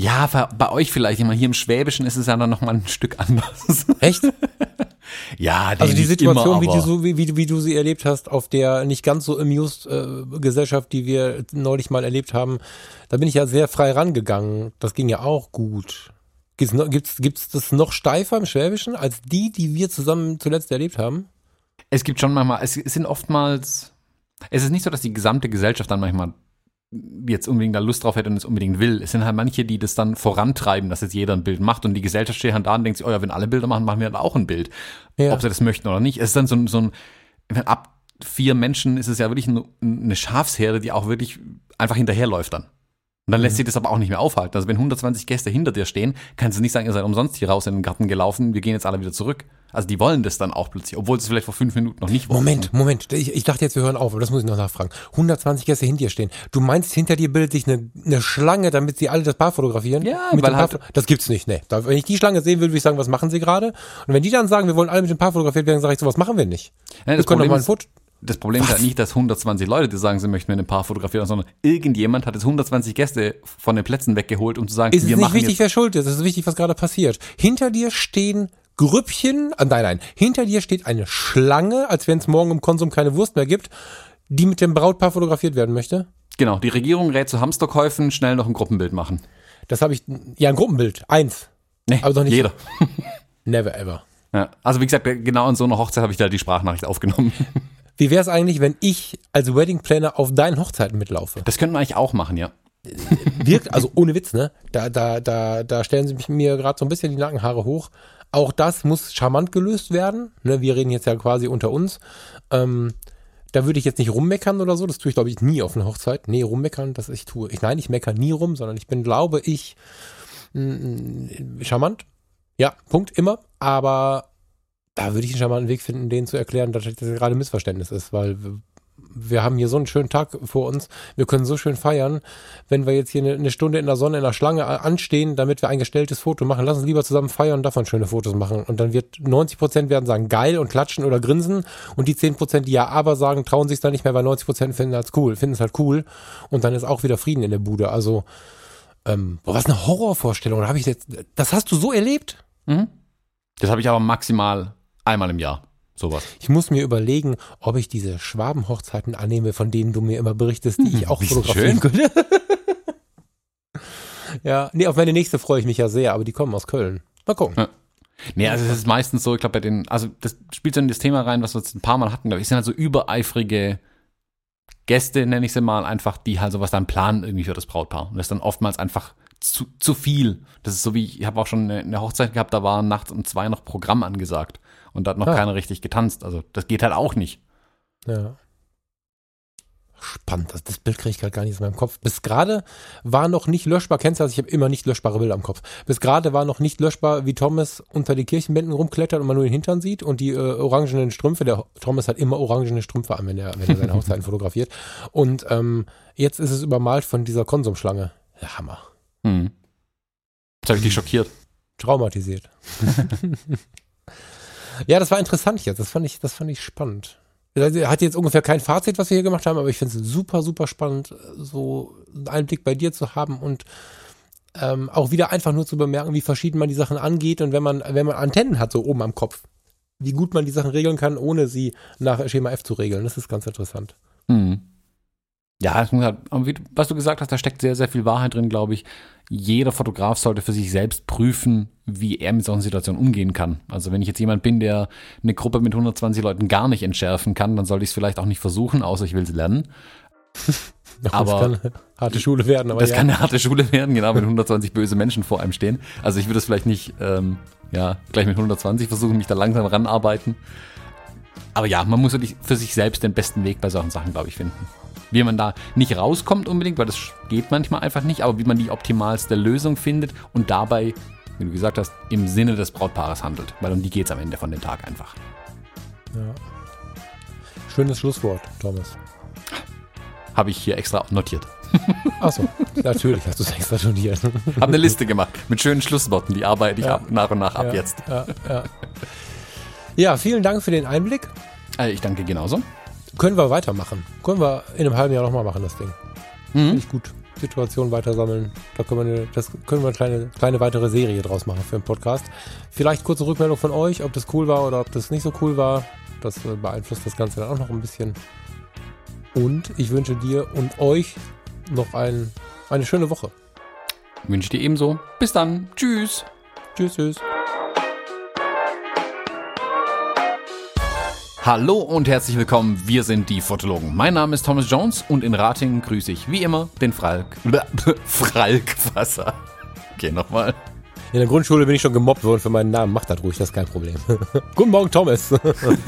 Ja, bei euch vielleicht immer. Hier im Schwäbischen ist es ja dann nochmal ein Stück anders. Echt? ja, die Also die Situation, immer, wie, du so, wie, wie, wie du sie erlebt hast, auf der nicht ganz so amused äh, Gesellschaft, die wir neulich mal erlebt haben, da bin ich ja sehr frei rangegangen. Das ging ja auch gut. Gibt's, noch, gibt's, gibt's das noch steifer im Schwäbischen als die, die wir zusammen zuletzt erlebt haben? Es gibt schon manchmal, es sind oftmals, es ist nicht so, dass die gesamte Gesellschaft dann manchmal jetzt unbedingt da Lust drauf hätte und es unbedingt will. Es sind halt manche, die das dann vorantreiben, dass jetzt jeder ein Bild macht und die Gesellschaft steht halt da und denkt sich, oh ja, wenn alle Bilder machen, machen wir halt auch ein Bild. Ja. Ob sie das möchten oder nicht. Es ist dann so, ein- so ein, ab vier Menschen ist es ja wirklich eine Schafsherde, die auch wirklich einfach hinterherläuft dann. Und dann lässt sich das aber auch nicht mehr aufhalten. Also wenn 120 Gäste hinter dir stehen, kannst du nicht sagen, ihr seid umsonst hier raus in den Garten gelaufen, wir gehen jetzt alle wieder zurück. Also die wollen das dann auch plötzlich, obwohl sie es vielleicht vor fünf Minuten noch nicht wollten. Moment, Moment. Ich, ich dachte jetzt, wir hören auf, aber das muss ich noch nachfragen. 120 Gäste hinter dir stehen. Du meinst, hinter dir bildet sich eine, eine Schlange, damit sie alle das Paar fotografieren? Ja, mit weil dem Paar, halt- Das gibt's nicht, ne. Wenn ich die Schlange sehen würde, würde ich sagen, was machen sie gerade? Und wenn die dann sagen, wir wollen alle mit dem Paar fotografiert werden, sage ich, so was machen wir nicht. Ja, wir können doch mal ein Foto. Das Problem ist halt nicht, dass 120 Leute, die sagen, sie möchten mit einem Paar fotografieren, sondern irgendjemand hat jetzt 120 Gäste von den Plätzen weggeholt, um zu sagen, Ist es wir nicht machen wichtig, wer schuld ist? Es ist wichtig, was gerade passiert. Hinter dir stehen Grüppchen, ah, nein, nein, hinter dir steht eine Schlange, als wenn es morgen im Konsum keine Wurst mehr gibt, die mit dem Brautpaar fotografiert werden möchte. Genau, die Regierung rät zu Hamsterkäufen, schnell noch ein Gruppenbild machen. Das habe ich, ja, ein Gruppenbild, eins. Nee, Aber doch nicht- jeder. Never ever. Ja. Also wie gesagt, genau an so einer Hochzeit habe ich da die Sprachnachricht aufgenommen. Wie wäre es eigentlich, wenn ich als Wedding Planner auf deinen Hochzeiten mitlaufe? Das könnten wir eigentlich auch machen, ja. Wirkt, also ohne Witz, ne? Da, da, da, da stellen sie mir gerade so ein bisschen die Nackenhaare hoch. Auch das muss charmant gelöst werden. Ne? Wir reden jetzt ja quasi unter uns. Ähm, da würde ich jetzt nicht rummeckern oder so. Das tue ich, glaube ich, nie auf einer Hochzeit. Nee, rummeckern, das ich tue. Ich, nein, ich meckere nie rum, sondern ich bin, glaube ich, mm, charmant. Ja, Punkt, immer. Aber da würde ich einen charmanten Weg finden, denen zu erklären, dass das gerade ein Missverständnis ist, weil wir- haben hier so einen schönen Tag vor uns. Wir können so schön feiern. Wenn wir jetzt hier eine, Stunde in der Sonne in der Schlange a- anstehen, damit wir ein gestelltes Foto machen, lass uns lieber zusammen feiern und davon schöne Fotos machen. Und dann wird 90 Prozent werden sagen geil und klatschen oder grinsen und die 10 Prozent, die ja aber sagen, trauen sich dann nicht mehr, weil 90 Prozent finden es cool, finden es halt cool. Und dann ist auch wieder Frieden in der Bude. Also, ähm, boah, was eine Horrorvorstellung. Da habe ich jetzt, das hast du so erlebt? Das habe ich aber maximal einmal im Jahr. Sowas. Ich muss mir überlegen, ob ich diese Schwabenhochzeiten annehme, von denen du mir immer berichtest, die ich auch die sind fotografieren könnte. ja, nee, auf meine nächste freue ich mich ja sehr, aber die kommen aus Köln. Mal gucken. Ja. Nee, also es ist meistens so, ich glaube bei den, also das spielt so in das Thema rein, was wir jetzt ein paar Mal hatten, glaube ich, sind halt so übereifrige Gäste, nenne ich sie mal, einfach, die halt sowas dann planen irgendwie für das Brautpaar. Und das ist dann oftmals einfach zu, zu viel. Das ist so wie, ich habe auch schon eine, eine Hochzeit gehabt, da war nachts um zwei noch Programm angesagt. Und da hat noch Ah. keiner richtig getanzt. Also das geht halt auch nicht. Ja. Spannend, das, das Bild kriege ich gerade gar nicht aus meinem Kopf. Bis gerade war noch nicht löschbar, kennst du das? Ich habe immer nicht löschbare Bilder im Kopf. Bis gerade war noch nicht löschbar, wie Thomas unter die Kirchenwänden rumklettert und man nur den Hintern sieht und die äh, orangenen Strümpfe. Der Thomas hat immer orangene Strümpfe an, wenn er, wenn er seine Hochzeiten fotografiert. Und ähm, jetzt ist es übermalt von dieser Konsumschlange. Ja, Hammer. Hm. Das habe ich dich schockiert. Traumatisiert. ja, das war interessant jetzt. Das fand ich, das fand ich spannend. Hat jetzt ungefähr kein Fazit, was wir hier gemacht haben, aber ich finde es super, super spannend, so einen Einblick bei dir zu haben und ähm, auch wieder einfach nur zu bemerken, wie verschieden man die Sachen angeht und wenn man, wenn man Antennen hat, so oben am Kopf, wie gut man die Sachen regeln kann, ohne sie nach Schema F zu regeln. Das ist ganz interessant. Hm. Ja, halt, was du gesagt hast, da steckt sehr, sehr viel Wahrheit drin, glaube ich. Jeder Fotograf sollte für sich selbst prüfen, wie er mit solchen Situationen umgehen kann. Also wenn ich jetzt jemand bin, der eine Gruppe mit 120 Leuten gar nicht entschärfen kann, dann sollte ich es vielleicht auch nicht versuchen, außer ich will es lernen. Aber- das kann eine harte Schule werden, aber das ja. kann eine harte Schule werden, genau, wenn 120 böse Menschen vor einem stehen. Also ich würde es vielleicht nicht, ähm, ja, gleich mit 120 versuchen, mich da langsam ranarbeiten. Aber ja, man muss für sich selbst den besten Weg bei solchen Sachen, glaube ich, finden. Wie man da nicht rauskommt unbedingt, weil das geht manchmal einfach nicht, aber wie man die optimalste Lösung findet und dabei, wie du gesagt hast, im Sinne des Brautpaares handelt. Weil um die geht es am Ende von dem Tag einfach. ja. Schönes Schlusswort, Thomas. Habe ich hier extra notiert. Achso, natürlich hast du es extra studiert. Habe eine Liste gemacht mit schönen Schlussworten, die arbeite ich Ja. ab, nach und nach ab ja, jetzt. Ja, ja. ja, vielen Dank für den Einblick. Äh, ich danke genauso. Können wir weitermachen. Können wir in einem halben Jahr nochmal machen, das Ding. Finde Mhm. ich gut. Situation weitersammeln. Da können wir eine, das können wir eine kleine, kleine weitere Serie draus machen für den Podcast. Vielleicht kurze Rückmeldung von euch, ob das cool war oder ob das nicht so cool war. Das äh, beeinflusst das Ganze dann auch noch ein bisschen. Und ich wünsche dir und euch noch ein, eine schöne Woche. Wünsche dir ebenso. Bis dann. Tschüss. Tschüss, tschüss. Hallo und herzlich willkommen, wir sind die Fotologen. Mein Name ist Thomas Jones und in Ratingen grüße ich wie immer den Fralk. Fralkwasser. Okay, nochmal. In der Grundschule bin ich schon gemobbt worden für meinen Namen. Mach das ruhig, das ist kein Problem. Guten Morgen, Thomas. Essen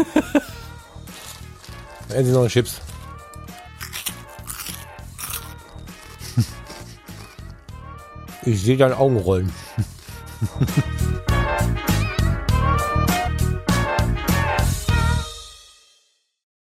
Sie noch einen Chips. Ich sehe deine Augen rollen.